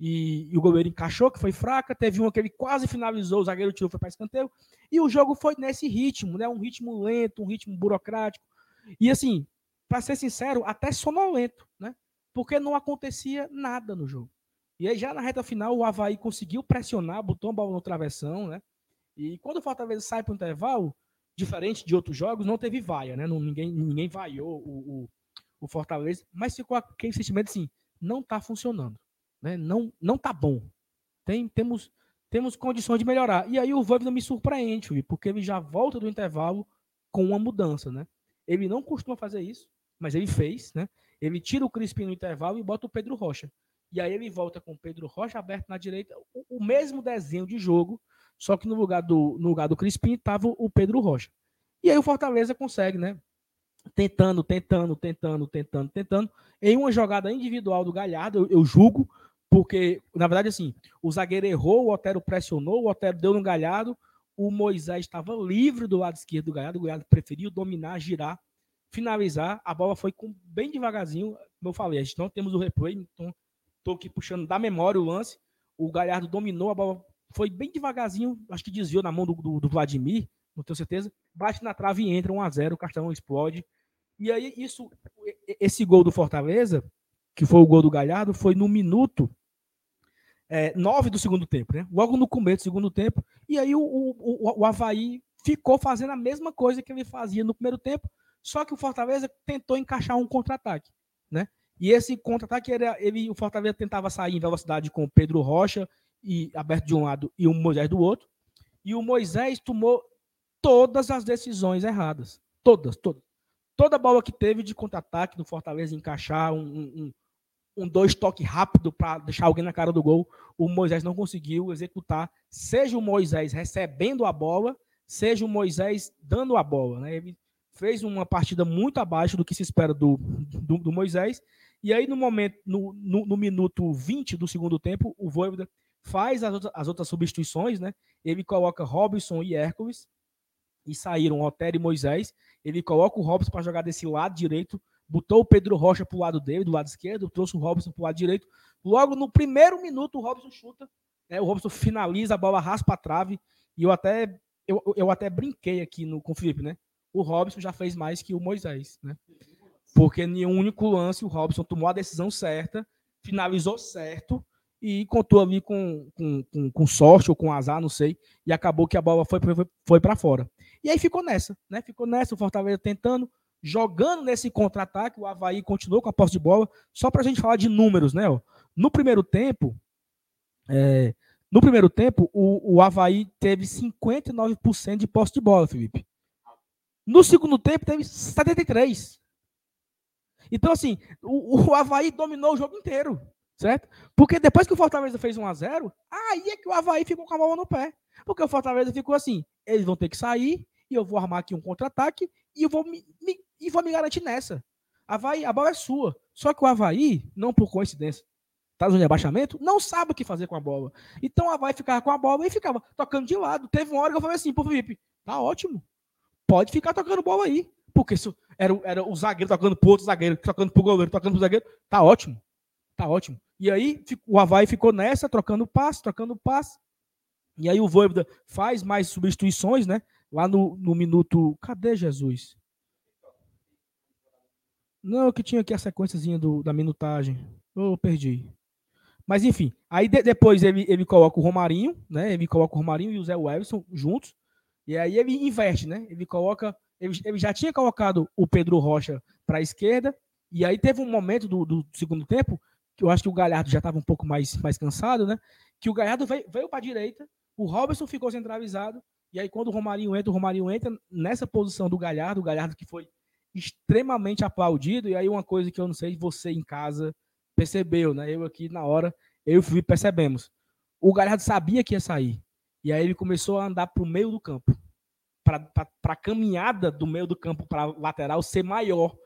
e, e, o goleiro encaixou, que foi fraca. Teve uma que ele quase finalizou, o zagueiro tirou, foi para escanteio. E o jogo foi nesse ritmo, né? um ritmo lento, um ritmo burocrático. E assim, para ser sincero, até sonolento, né? Porque não acontecia nada no jogo. E aí, já na reta final, o Havaí conseguiu pressionar, botou a bola no travessão, né? E quando o Fortaleza sai para o intervalo, diferente de outros jogos, não teve vaia, né? Não, ninguém, ninguém vaiou o, o, o Fortaleza, mas ficou aquele sentimento assim, não está funcionando, né? Não, não tá bom. Tem, temos, temos condições de melhorar. E aí o Voivoda me surpreende, porque ele já volta do intervalo com uma mudança, né? Ele não costuma fazer isso, mas ele fez, né? Ele tira o Crispim no intervalo e bota o Pedro Rocha. E aí ele volta com Pedro Rocha aberto na direita, o, o, mesmo desenho de jogo, só que no lugar do, no lugar do Crispim estava o Pedro Rocha. E aí o Fortaleza consegue, né? Tentando, tentando, tentando, tentando, tentando. Em uma jogada individual do Galhardo, eu, eu julgo, porque, na verdade, assim, o zagueiro errou, o Otero pressionou, o Otero deu no Galhardo, o Moisés estava livre do lado esquerdo do Galhardo, o Galhardo preferiu dominar, girar, finalizar. A bola foi com, bem devagarzinho, como eu falei, a gente não temos o replay, então Estou aqui puxando da memória o lance. O Galhardo dominou, a bola foi bem devagarzinho, acho que desviou na mão do, do, do Vladimir, não tenho certeza. Bate na trave e entra 1 a 0 o cartão explode. E aí, isso, esse gol do Fortaleza, que foi o gol do Galhardo, foi no minuto é, 9 do segundo tempo, né? Logo no começo do segundo tempo. E aí o, o, o Havaí ficou fazendo a mesma coisa que ele fazia no primeiro tempo, só que o Fortaleza tentou encaixar um contra-ataque, né? E esse contra-ataque, ele, o Fortaleza tentava sair em velocidade com o Pedro Rocha, e aberto de um lado, e o Moisés do outro. E o Moisés tomou todas as decisões erradas. Todas, todas. Toda bola que teve de contra-ataque do Fortaleza encaixar um, um, um dois toque rápido para deixar alguém na cara do gol, o Moisés não conseguiu executar. Seja o Moisés recebendo a bola, seja o Moisés dando a bola. Né? Ele fez uma partida muito abaixo do que se espera do, do, do Moisés e aí, no momento, no, no, no minuto 20 do segundo tempo, o Voivoda faz as, outras, as outras substituições, né? Ele coloca Robson e Hércules, e saíram Otero e Moisés. Ele coloca o Robson para jogar desse lado direito, botou o Pedro Rocha pro lado dele, do lado esquerdo, trouxe o Robson pro lado direito. Logo no primeiro minuto, o Robson chuta, né? O Robson finaliza, a bola raspa a trave, e eu até eu, eu até brinquei aqui no, com o Felipe, né? O Robson já fez mais que o Moisés, né? Porque em um único lance o Robson tomou a decisão certa, finalizou certo e contou ali com, com, com, com sorte ou com azar, não sei, e acabou que a bola foi, foi, foi para fora. E aí ficou nessa, né? Ficou nessa, o Fortaleza tentando, jogando nesse contra-ataque, o Havaí continuou com a posse de bola. Só para a gente falar de números, né? No primeiro tempo, é, no primeiro tempo, o, o Havaí teve 59% de posse de bola, Felipe. No segundo tempo, teve 73%. Então, assim, o, o Havaí dominou o jogo inteiro, certo? Porque depois que o Fortaleza fez 1 a 0 aí é que o Havaí ficou com a bola no pé. Porque o Fortaleza ficou assim, eles vão ter que sair, e eu vou armar aqui um contra-ataque, e eu vou me, me, e vou me garantir nessa. Havaí, a bola é sua. Só que o Havaí, não por coincidência, tá no abaixamento, não sabe o que fazer com a bola. Então a vai ficava com a bola e ficava tocando de lado. Teve uma hora que eu falei assim pro Felipe, tá ótimo, pode ficar tocando bola aí. Porque isso era, era o zagueiro tocando pro outro zagueiro, tocando pro goleiro, tocando pro zagueiro. Tá ótimo, tá ótimo. E aí o Havaí ficou nessa, trocando passe, trocando passe. E aí o Voivoda faz mais substituições, né? Lá no, no minuto. Cadê Jesus? Não, que tinha aqui a sequênciazinha do, da minutagem. Eu perdi. Mas enfim, aí de, depois ele, ele coloca o Romarinho, né? Ele coloca o Romarinho e o Zé Wellison juntos. E aí ele inverte, né? Ele coloca. Ele, ele já tinha colocado o Pedro Rocha para a esquerda. E aí teve um momento do, do, segundo tempo, que eu acho que o Galhardo já estava um pouco mais, mais cansado, né? Que o Galhardo veio, veio para a direita, o Robertson ficou centralizado. E aí, quando o Romarinho entra, o Romarinho entra nessa posição do Galhardo, o Galhardo que foi extremamente aplaudido. E aí, uma coisa que eu não sei, você em casa percebeu, né? Eu aqui na hora, eu e percebemos. O Galhardo sabia que ia sair. E aí ele começou a andar para o meio do campo. Para a caminhada do meio do campo para lateral ser maior.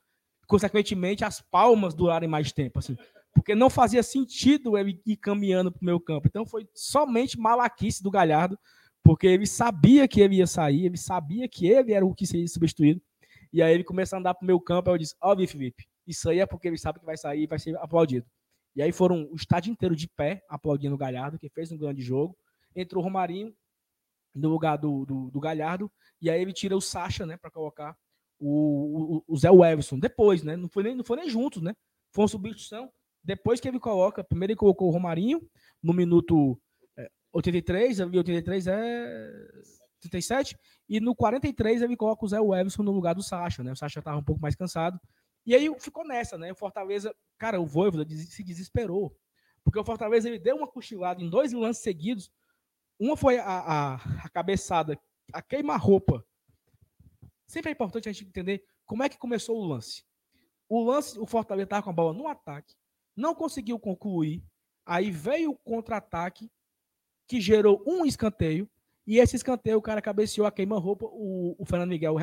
Consequentemente, as palmas durarem mais tempo. Assim, porque não fazia sentido ele ir caminhando para o meio campo. Então foi somente malaquice do Galhardo, porque ele sabia que ele ia sair, ele sabia que ele era o que seria substituído. E aí ele começa a andar para o meio campo. Aí eu disse: Ó, oh, Felipe, isso aí é porque ele sabe que vai sair e vai ser aplaudido. E aí foram o estádio inteiro de pé aplaudindo o Galhardo, que fez um grande jogo. Entrou o Romarinho no lugar do, do, do Galhardo, e aí ele tira o Sacha, né, para colocar o, o, o Zé Everson. Depois, né? Não foi, nem, não foi nem juntos, né? Foi uma substituição. Depois que ele coloca, primeiro ele colocou o Romarinho no minuto 83, é, 83 é 37, e no 43 ele coloca o Zé Everson no lugar do Sacha, né? O Sacha estava um pouco mais cansado. E aí ficou nessa, né? O Fortaleza, cara, o Voivoda se desesperou. Porque o Fortaleza ele deu uma cochilada em dois lances seguidos. Uma foi a, a, a cabeçada, a queima-roupa. Sempre é importante a gente entender como é que começou o lance. O lance, o Fortaleza estava com a bola no ataque, não conseguiu concluir. Aí veio o contra-ataque, que gerou um escanteio. E esse escanteio, o cara cabeceou a queima-roupa, o, o Fernando Miguel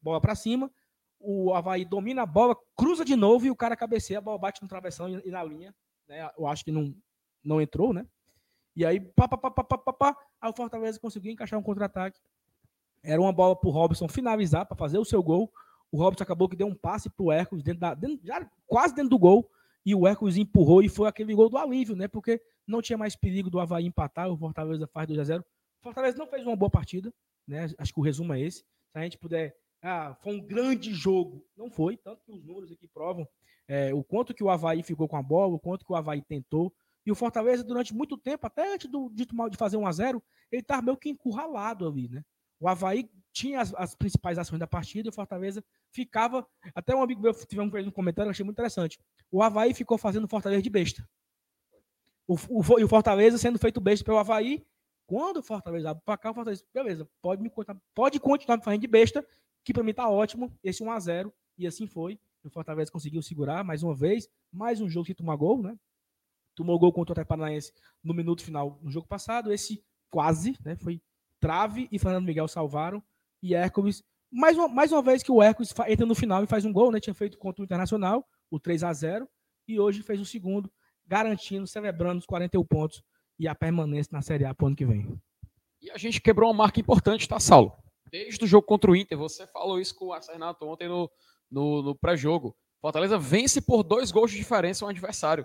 bola para cima o Havaí domina a bola, cruza de novo e o cara cabeceia, a bola bate no travessão e, na linha. Né? Eu acho que não, não entrou, né? E aí, pá, pá, pá, pá, pá, pá, pá, aí o Fortaleza conseguiu encaixar um contra-ataque. Era uma bola para o Robson finalizar, para fazer o seu gol. O Robson acabou que deu um passe para o Hércules, dentro da, dentro, já quase dentro do gol. E o Hércules empurrou e foi aquele gol do alívio, né? Porque não tinha mais perigo do Havaí empatar. O Fortaleza faz 2 a 0 O Fortaleza não fez uma boa partida, né? Acho que o resumo é esse. Se a gente puder ah, foi um grande jogo. Não foi, tanto que os números aqui provam é, o quanto que o Havaí ficou com a bola, o quanto que o Havaí tentou. E o Fortaleza, durante muito tempo, até antes do, de, de fazer 1 a 0 ele estava meio que encurralado ali, né? O Havaí tinha as, as, principais ações da partida e o Fortaleza ficava. Até um amigo meu tivemos um comentário, achei muito interessante. O Havaí ficou fazendo o Fortaleza de besta. O, o, e o Fortaleza sendo feito besta pelo Havaí. Quando o Fortaleza abre para cá, o Fortaleza, beleza, pode, me, pode continuar me fazendo de besta, que para mim está ótimo, esse 1 a 0 e assim foi. O Fortaleza conseguiu segurar mais uma vez, mais um jogo que tomou gol, né? Tomou gol contra o Atlético Paranaense no minuto final no jogo passado, esse quase, né? Foi Trave e Fernando Miguel salvaram e Hércules, mais uma, mais uma vez que o Hércules entra no final e faz um gol, né? Tinha feito contra o Internacional, o 3 a 0 e hoje fez o segundo, garantindo, celebrando os 41 pontos e a permanência na Série A para o ano que vem. E a gente quebrou uma marca importante, tá, Saulo? desde o jogo contra o Inter. Você falou isso com o Renato ontem no, no, no pré-jogo. Fortaleza vence por dois gols de diferença o adversário.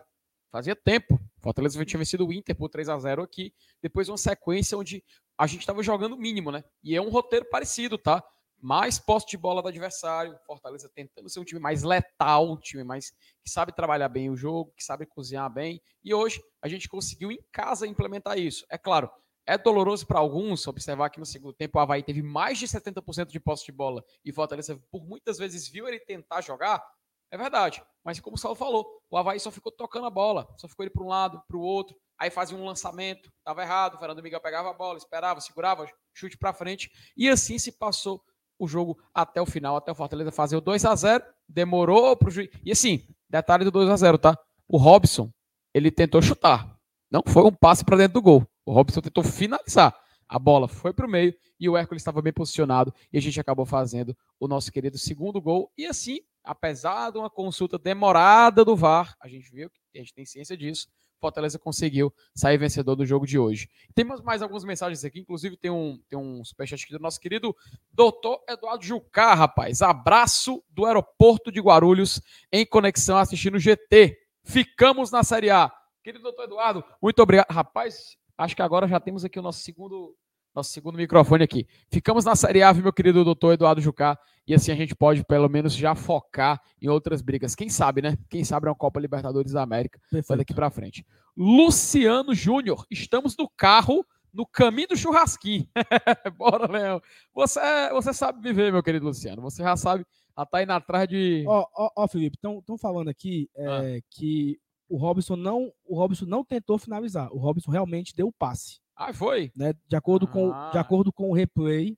Fazia tempo. Fortaleza tinha vencido o Inter por 3 a 0 aqui. Depois uma sequência onde a gente estava jogando o mínimo, né? E é um roteiro parecido, tá? Mais posse de bola do adversário. Fortaleza tentando ser um time mais letal, um time mais que sabe trabalhar bem o jogo, que sabe cozinhar bem. E hoje a gente conseguiu em casa implementar isso. É claro, é doloroso para alguns observar que no segundo tempo o Havaí teve mais de 70% de posse de bola e Fortaleza por muitas vezes viu ele tentar jogar. É verdade. Mas como o Saulo falou, o Havaí só ficou tocando a bola, só ficou ele para um lado, para o outro, aí fazia um lançamento, estava errado, o Fernando Miguel pegava a bola, esperava, segurava, chute para frente, e assim se passou o jogo até o final, até o Fortaleza fazer o 2 a 0 demorou para o juiz. E assim, detalhe do 2 a 0 tá? O Robson, ele tentou chutar, não foi um passe para dentro do gol. O Robson tentou finalizar. A bola foi para o meio e o Hércules estava bem posicionado e a gente acabou fazendo o nosso querido segundo gol. E assim apesar de uma consulta demorada do VAR, a gente viu que a gente tem ciência disso, Fortaleza conseguiu sair vencedor do jogo de hoje. Temos mais algumas mensagens aqui, inclusive tem um, tem um superchat aqui do nosso querido doutor Eduardo Jucá, rapaz. Abraço do aeroporto de Guarulhos em conexão assistindo o GT. Ficamos na Série A. Querido doutor Eduardo, muito obrigado. Rapaz, acho que agora já temos aqui o nosso segundo nosso segundo microfone aqui. Ficamos na Série A, meu querido doutor Eduardo Jucá, e assim a gente pode pelo menos já focar em outras brigas. Quem sabe, né? Quem sabe é uma Copa Libertadores da América. Vai daqui para frente. Luciano Júnior, estamos no carro no caminho do churrasquinho. Bora, Léo. Você, você sabe viver, meu querido Luciano. Você já sabe, já tá indo atrás de. Ó, ó, ó Felipe, estão falando aqui é, ah. que o Robson não o Robson não tentou finalizar. O Robson realmente deu o passe. Ah, foi? Né? De, acordo com, de ah. acordo com o replay,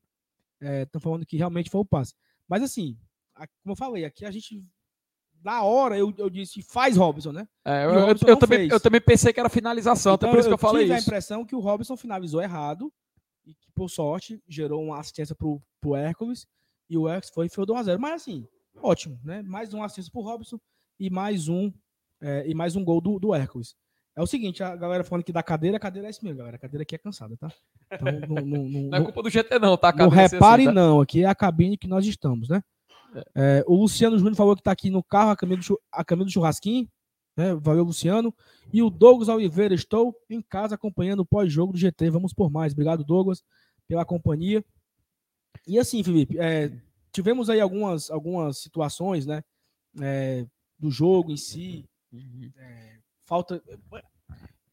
estão é, falando que realmente foi o passe. Mas assim, como eu falei, aqui a gente. Na hora eu, eu disse, faz Robson, né? É, eu, eu, eu também, eu também pensei que era finalização, então, por isso que eu falei isso. Eu tive a impressão que o Robson finalizou errado e que, por sorte, gerou uma assistência pro, pro Hércules e o Hércules foi e foi do 1x0. Mas assim, ótimo, né? Mais uma assistência pro Robson e mais um, é, e mais um gol do, do Hércules. É o seguinte, a galera falando que da cadeira, a cadeira é isso mesmo, galera. A cadeira aqui é cansada, tá? Então, não, não, não, não é culpa do GT, não, tá? Não repare, assim, tá? não. Aqui é a cabine que nós estamos, né? É. É, o Luciano Júnior falou que tá aqui no carro, a caminho do, a caminho do churrasquinho. Né? Valeu, Luciano. E o Douglas Oliveira, estou em casa acompanhando o pós-jogo do GT. Vamos por mais. Obrigado, Douglas, pela companhia. E assim, Felipe, é, tivemos aí algumas, algumas situações, né? É, do jogo em si. Uhum. É, falta.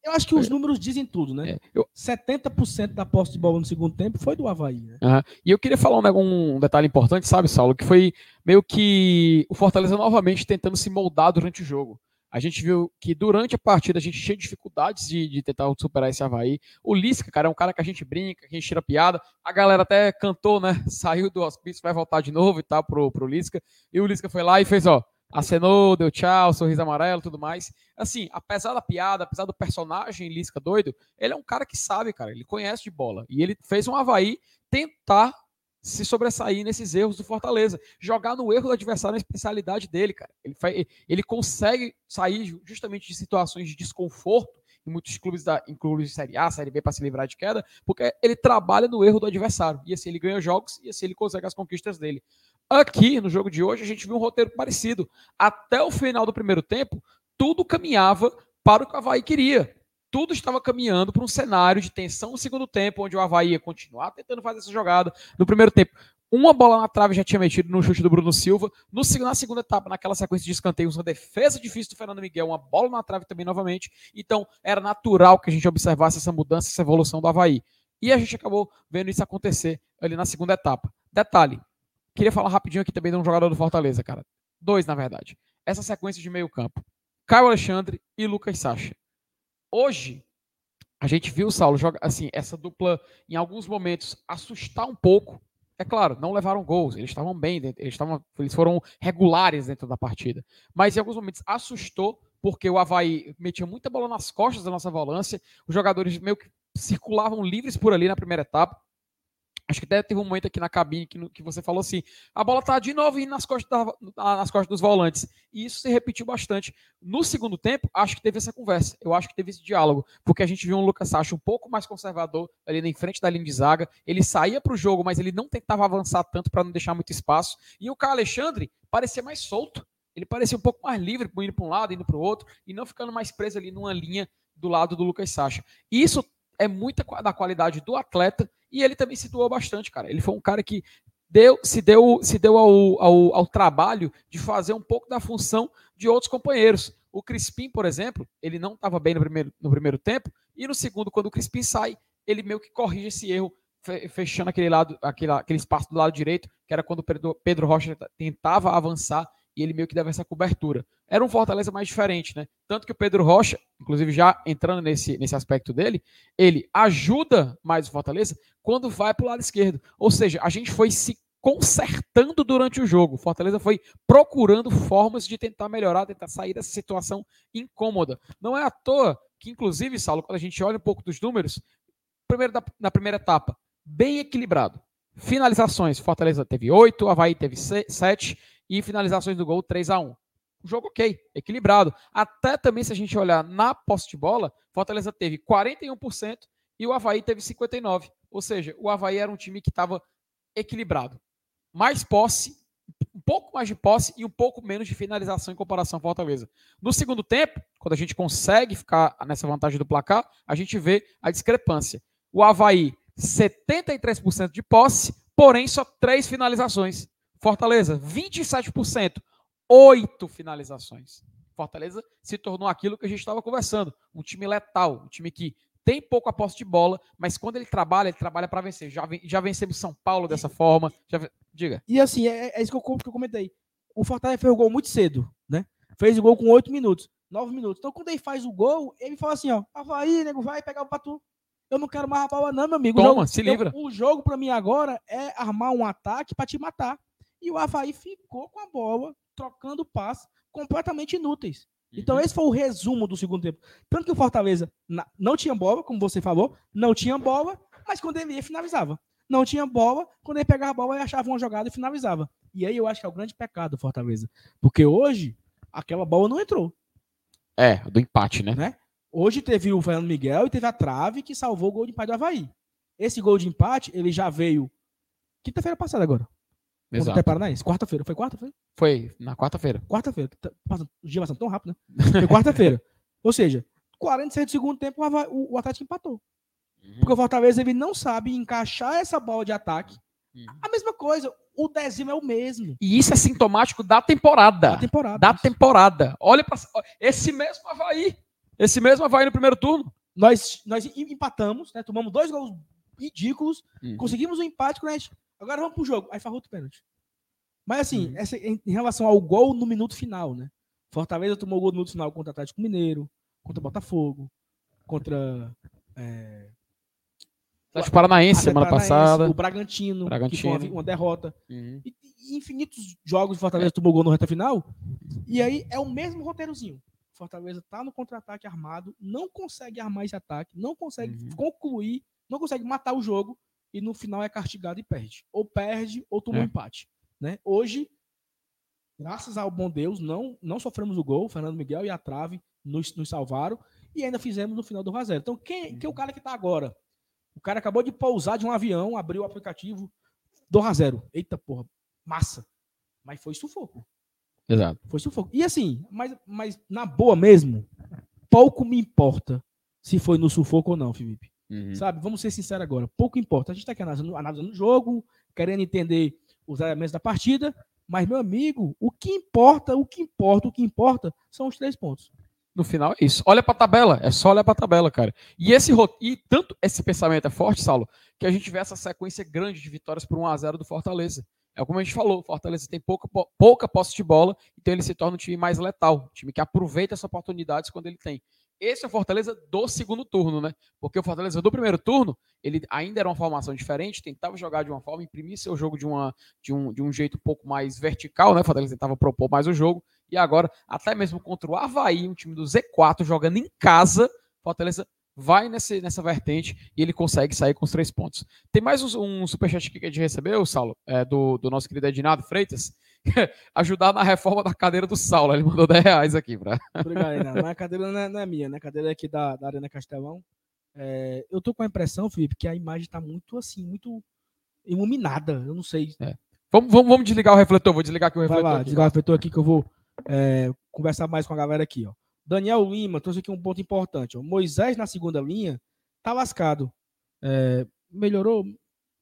Eu acho que os é. números dizem tudo, né? É, eu... 70% da posse de bola no segundo tempo foi do Havaí, né? Uhum. E eu queria falar um, um, detalhe importante, sabe, Saulo? Que foi meio que o Fortaleza novamente tentando se moldar durante o jogo. A gente viu que durante a partida a gente tinha dificuldades de, de tentar superar esse Havaí. O Lisca, cara, é um cara que a gente brinca, que a gente tira piada. A galera até cantou, né? Saiu do hospício, vai voltar de novo e tal pro, pro Lisca. E o Lisca foi lá e fez, ó, acenou, deu tchau, sorriso amarelo, tudo mais. Assim, apesar da piada, apesar do personagem Lisca doido, ele é um cara que sabe, cara, ele conhece de bola. E ele fez um Havaí tentar se sobressair nesses erros do Fortaleza. Jogar no erro do adversário na especialidade dele, cara. Ele, faz, ele consegue sair justamente de situações de desconforto em muitos clubes da em clubes de Série A, Série B para se livrar de queda, porque ele trabalha no erro do adversário. E assim ele ganha jogos e assim ele consegue as conquistas dele. Aqui, no jogo de hoje, a gente viu um roteiro parecido. Até o final do primeiro tempo, tudo caminhava para o que o Havaí queria. Tudo estava caminhando para um cenário de tensão no segundo tempo, onde o Havaí ia continuar tentando fazer essa jogada. No primeiro tempo, uma bola na trave já tinha metido no chute do Bruno Silva. No, na segunda etapa, naquela sequência de escanteios, uma defesa difícil do Fernando Miguel, uma bola na trave também novamente. Então, era natural que a gente observasse essa mudança, essa evolução do Havaí. E a gente acabou vendo isso acontecer ali na segunda etapa. Detalhe, Queria falar rapidinho aqui também de um jogador do Fortaleza, cara. Dois, na verdade. Essa sequência de meio campo. Caio Alexandre e Lucas Sacha. Hoje, a gente viu o Saulo jogar assim, essa dupla em alguns momentos assustar um pouco. É claro, não levaram gols, eles estavam bem, eles, estavam, eles foram regulares dentro da partida. Mas em alguns momentos assustou, porque o Havaí metia muita bola nas costas da nossa volância, os jogadores meio que circulavam livres por ali na primeira etapa. Acho que até teve um momento aqui na cabine que, que você falou assim: a bola tá de novo indo nas costas, da, nas costas dos volantes. E isso se repetiu bastante. No segundo tempo, acho que teve essa conversa. Eu acho que teve esse diálogo. Porque a gente viu um Lucas Sacha um pouco mais conservador ali na frente da linha de zaga. Ele saía para o jogo, mas ele não tentava avançar tanto para não deixar muito espaço. E o Caio Alexandre parecia mais solto Ele parecia um pouco mais livre, indo para um lado, indo para o outro, e não ficando mais preso ali numa linha do lado do Lucas Sacha. Isso é muita da qualidade do atleta e ele também se doou bastante, cara. Ele foi um cara que deu, se deu, se deu ao, ao, ao trabalho de fazer um pouco da função de outros companheiros. O Crispim, por exemplo, ele não estava bem no primeiro, no primeiro tempo, e no segundo, quando o Crispim sai, ele meio que corrige esse erro, fechando aquele lado, aquele, aquele espaço do lado direito, que era quando Pedro, Pedro Rocha tentava avançar e ele meio que dava essa cobertura. Era um Fortaleza mais diferente, né? Tanto que o Pedro Rocha, inclusive já entrando nesse, nesse aspecto dele, ele ajuda mais o Fortaleza quando vai para o lado esquerdo. Ou seja, a gente foi se consertando durante o jogo. Fortaleza foi procurando formas de tentar melhorar, tentar sair dessa situação incômoda. Não é à toa que, inclusive, Saulo, quando a gente olha um pouco dos números, primeiro da, na primeira etapa, bem equilibrado. Finalizações, Fortaleza teve 8, Havaí teve 7 e finalizações do gol 3 a 1 um jogo ok, equilibrado. Até também, se a gente olhar na posse de bola, Fortaleza teve 41% e o Havaí teve 59%. Ou seja, o Havaí era um time que estava equilibrado. Mais posse, um pouco mais de posse e um pouco menos de finalização em comparação ao Fortaleza. No segundo tempo, quando a gente consegue ficar nessa vantagem do placar, a gente vê a discrepância. O Havaí, 73% de posse, porém só três finalizações. Fortaleza, 27%, oito finalizações. Fortaleza se tornou aquilo que a gente estava conversando, um time letal, um time que tem pouco a posse de bola, mas quando ele trabalha, ele trabalha para vencer. Já, já vencemos São Paulo dessa forma. Já, diga. E assim, é, é isso que eu, que eu comentei. O Fortaleza fez o gol muito cedo, né? Fez o gol com oito minutos, nove minutos. Então, quando ele faz o gol, ele fala assim: ó, Havaí, nego, vai pegar o Patu. Eu não quero mais a bola, não, meu amigo. Toma, jogo, se livra. Eu, o jogo para mim agora é armar um ataque para te matar. E o Havaí ficou com a bola, trocando passes completamente inúteis. Então, uhum. esse foi o resumo do segundo tempo. Tanto que o Fortaleza não tinha bola, como você falou, não tinha bola, mas quando ele ia, finalizava. Não tinha bola, quando ele pegava a bola, ele achava uma jogada e finalizava. E aí eu acho que é o grande pecado do Fortaleza. Porque hoje, aquela bola não entrou. É, do empate, né? né? Hoje teve o Fernando Miguel e teve a trave que salvou o gol de empate do Havaí. Esse gol de empate, ele já veio quinta-feira passada agora. Exato. Paranaense. Quarta-feira. Foi quarta-feira? Foi na quarta-feira. Quarta-feira. Tá, o dia passando tão rápido, né? Foi quarta-feira. Ou seja, 46 do segundo tempo, o, o Atlético empatou. Uhum. Porque o Fortaleza ele não sabe encaixar essa bola de ataque. Uhum. A mesma coisa, o décimo é o mesmo. E isso é sintomático da temporada. Da temporada. Da temporada. Olha para esse mesmo Havaí. Esse mesmo Havaí no primeiro turno. Nós, nós empatamos, né? Tomamos dois gols ridículos, uhum. conseguimos um empate quando a gente Agora vamos pro jogo. Aí faz outro pênalti. Mas assim, uhum. essa, em, em, relação ao gol no minuto final, né? Fortaleza tomou gol no minuto final contra o Atlético Mineiro, contra o Botafogo, contra. É, Atlético Paranaense semana Paranaense, passada. O Bragantino, Bragantino, que foi uma, uma derrota. Uhum. E, e, infinitos jogos de Fortaleza tomou gol no reta final. E aí é o mesmo roteirozinho. Fortaleza tá no contra-ataque armado, não consegue armar esse ataque, não consegue uhum. concluir, não consegue matar o jogo e no final é castigado e perde. Ou perde ou toma é. um empate. Né? Hoje, graças ao bom Deus, não, não sofremos o gol. Fernando Miguel e a trave nos, nos salvaram e ainda fizemos no final do Razel. Então, quem, quem é o cara que está agora? O cara acabou de pousar de um avião, abriu o aplicativo do Razero. Eita porra, massa. Mas foi sufoco. Exato. Foi sufoco. E assim, mas, mas na boa mesmo, pouco me importa se foi no sufoco ou não, Felipe. Uhum. Sabe? Vamos ser sinceros agora. Pouco importa. A gente está aqui analisando, analisando o jogo, querendo entender os elementos da partida. Mas, meu amigo, o que importa, o que importa, o que importa são os três pontos. No final é isso. Olha para a tabela, é só olhar para a tabela, cara. E esse e tanto esse pensamento é forte, Saulo, que a gente vê essa sequência grande de vitórias por 1 a 0 do Fortaleza. É como a gente falou, o Fortaleza tem pouca, pouca posse de bola, então ele se torna um time mais letal, um time que aproveita as oportunidades quando ele tem. Esse é o Fortaleza do segundo turno, né? Porque o Fortaleza do primeiro turno, ele ainda era uma formação diferente, tentava jogar de uma forma, imprimir seu jogo de, uma, de, um, de um jeito um pouco mais vertical, né? O Fortaleza tentava propor mais o jogo. E agora, até mesmo contra o Havaí, um time do Z4, jogando em casa, Fortaleza vai nessa, nessa vertente e ele consegue sair com os três pontos. Tem mais um, um superchat que a gente recebeu, Saulo, é, do, do nosso querido Edinado Freitas. ajudar na reforma da cadeira do Saulo. Ele mandou 10 reais aqui. Pra... Obrigado, Mas a cadeira não é, não é, minha, né? A cadeira é aqui da, da Arena Castelão. É, eu tô com a impressão, Felipe, que a imagem tá muito assim, muito iluminada. Eu não sei. É. Vamos, vamos, vamos desligar o refletor. Vou desligar aqui o refletor. Vai lá, desligar o refletor aqui que eu vou é, conversar mais com a galera aqui, ó. Daniel Lima trouxe aqui um ponto importante. Ó. Moisés na segunda linha tá lascado. É, melhorou,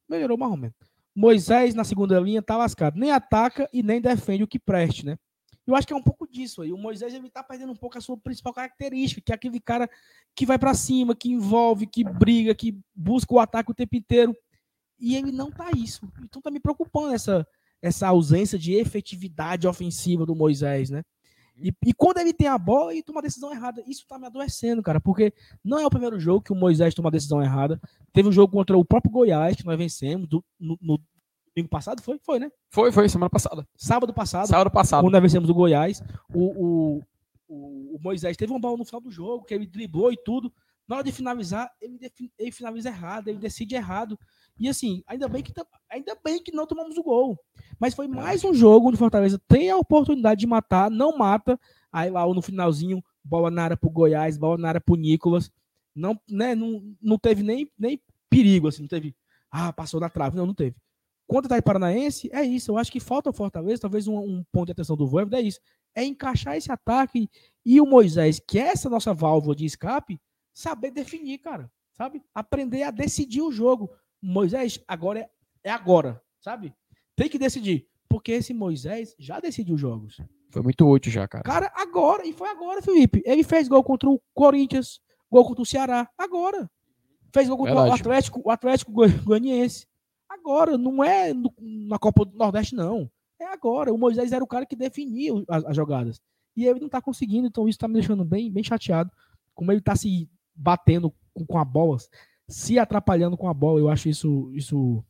melhorou mais ou menos. Moisés na segunda linha tá lascado. Nem ataca e nem defende o que preste, né? Eu acho que é um pouco disso aí. O Moisés ele tá perdendo um pouco a sua principal característica, que é aquele cara que vai para cima, que envolve, que briga, que busca o ataque o tempo inteiro. E ele não tá isso. Então tá me preocupando essa, essa ausência de efetividade ofensiva do Moisés, né? E, e, quando ele tem a bola, ele toma a decisão errada. Isso tá me adoecendo, cara, porque não é o primeiro jogo que o Moisés toma a decisão errada. Teve um jogo contra o próprio Goiás, que nós vencemos, do, no, no domingo passado, foi? Foi, né? Foi, foi, semana passada. Sábado passado. Sábado passado. Quando nós vencemos o Goiás, o, o, o, o Moisés teve uma bola no final do jogo, que ele driblou e tudo. Na hora de finalizar, ele, ele finaliza errado, ele decide errado. E assim, ainda bem que ainda bem que não tomamos o gol. Mas foi mais um jogo onde o Fortaleza tem a oportunidade de matar, não mata. Aí lá no finalzinho, bola na área pro Goiás, bola na área pro Nicolas. Não, né, não, não teve nem, nem perigo, assim, não teve. Ah, passou na trave. Não, não teve. Quanto tá Paranaense, é isso. Eu acho que falta o Fortaleza, talvez um, um ponto de atenção do Voivoda é isso. É encaixar esse ataque e o Moisés, que é essa nossa válvula de escape, saber definir, cara. Sabe? Aprender a decidir o jogo. Moisés, agora é, é agora, sabe? Tem que decidir. Porque esse Moisés já decidiu os jogos. Foi muito útil já, cara. Cara, agora, e foi agora, Felipe. Ele fez gol contra o Corinthians, gol contra o Ceará, agora. Fez gol contra Verdade. o Atlético, o Atlético Goianiense. Agora, não é no, na Copa do Nordeste, não. É agora. O Moisés era o cara que definia as, as jogadas. E ele não tá conseguindo, então isso tá me deixando bem, bem chateado. Como ele tá se batendo com, com a bola, se atrapalhando com a bola. Eu acho isso, isso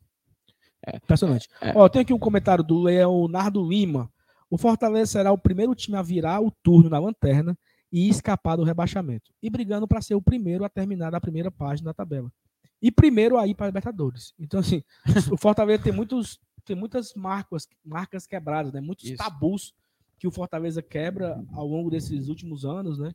é, impressionante. É, é. Ó, tem aqui um comentário do Leonardo Lima. O Fortaleza será o primeiro time a virar o turno na lanterna e escapar do rebaixamento. E brigando para ser o primeiro a terminar a primeira página da tabela. E primeiro a ir para Libertadores. Então, assim, o Fortaleza tem, muitos, tem muitas marcas, marcas quebradas, né? muitos Isso. tabus que o Fortaleza quebra ao longo desses últimos anos, né?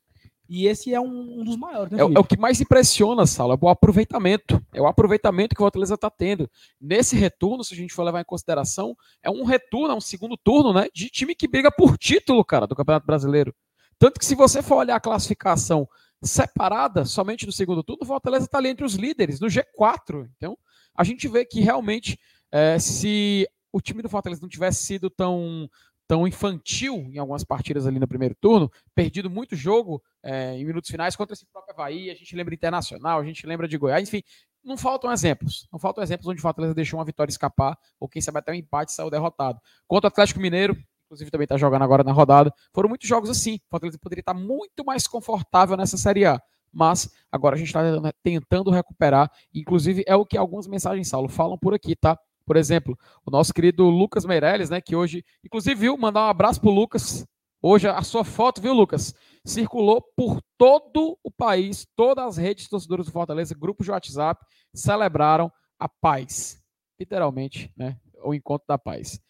E esse é um, um dos maiores. Né, é, é, o que mais impressiona, Sala, é o aproveitamento. É o aproveitamento que o Fortaleza está tendo. Nesse retorno, se a gente for levar em consideração, é um retorno, é um segundo turno, né? De time que briga por título, cara, do Campeonato Brasileiro. Tanto que se você for olhar a classificação separada somente do segundo turno, o Fortaleza está ali entre os líderes, no G4. Então, a gente vê que realmente, é, se o time do Fortaleza não tivesse sido tão tão infantil em algumas partidas ali no primeiro turno, perdido muito jogo é, em minutos finais contra esse próprio Havaí, a gente lembra Internacional, a gente lembra de Goiás, enfim, não faltam exemplos. Não faltam exemplos onde o Fortaleza deixou uma vitória escapar, ou quem sabe até um empate saiu derrotado. Contra o Atlético Mineiro, inclusive também está jogando agora na rodada, foram muitos jogos assim. O Fortaleza poderia estar muito mais confortável nessa Série A. Mas agora a gente está tentando recuperar. Inclusive, é o que algumas mensagens, Saulo, falam por aqui, tá? Por exemplo, o nosso querido Lucas Meirelles, né, que hoje, inclusive, viu, mandar um abraço pro Lucas. Hoje a sua foto, viu, Lucas? Circulou por todo o país, todas as redes de torcedores do Fortaleza, grupos de WhatsApp, celebraram a paz. Literalmente, né? O encontro da paz.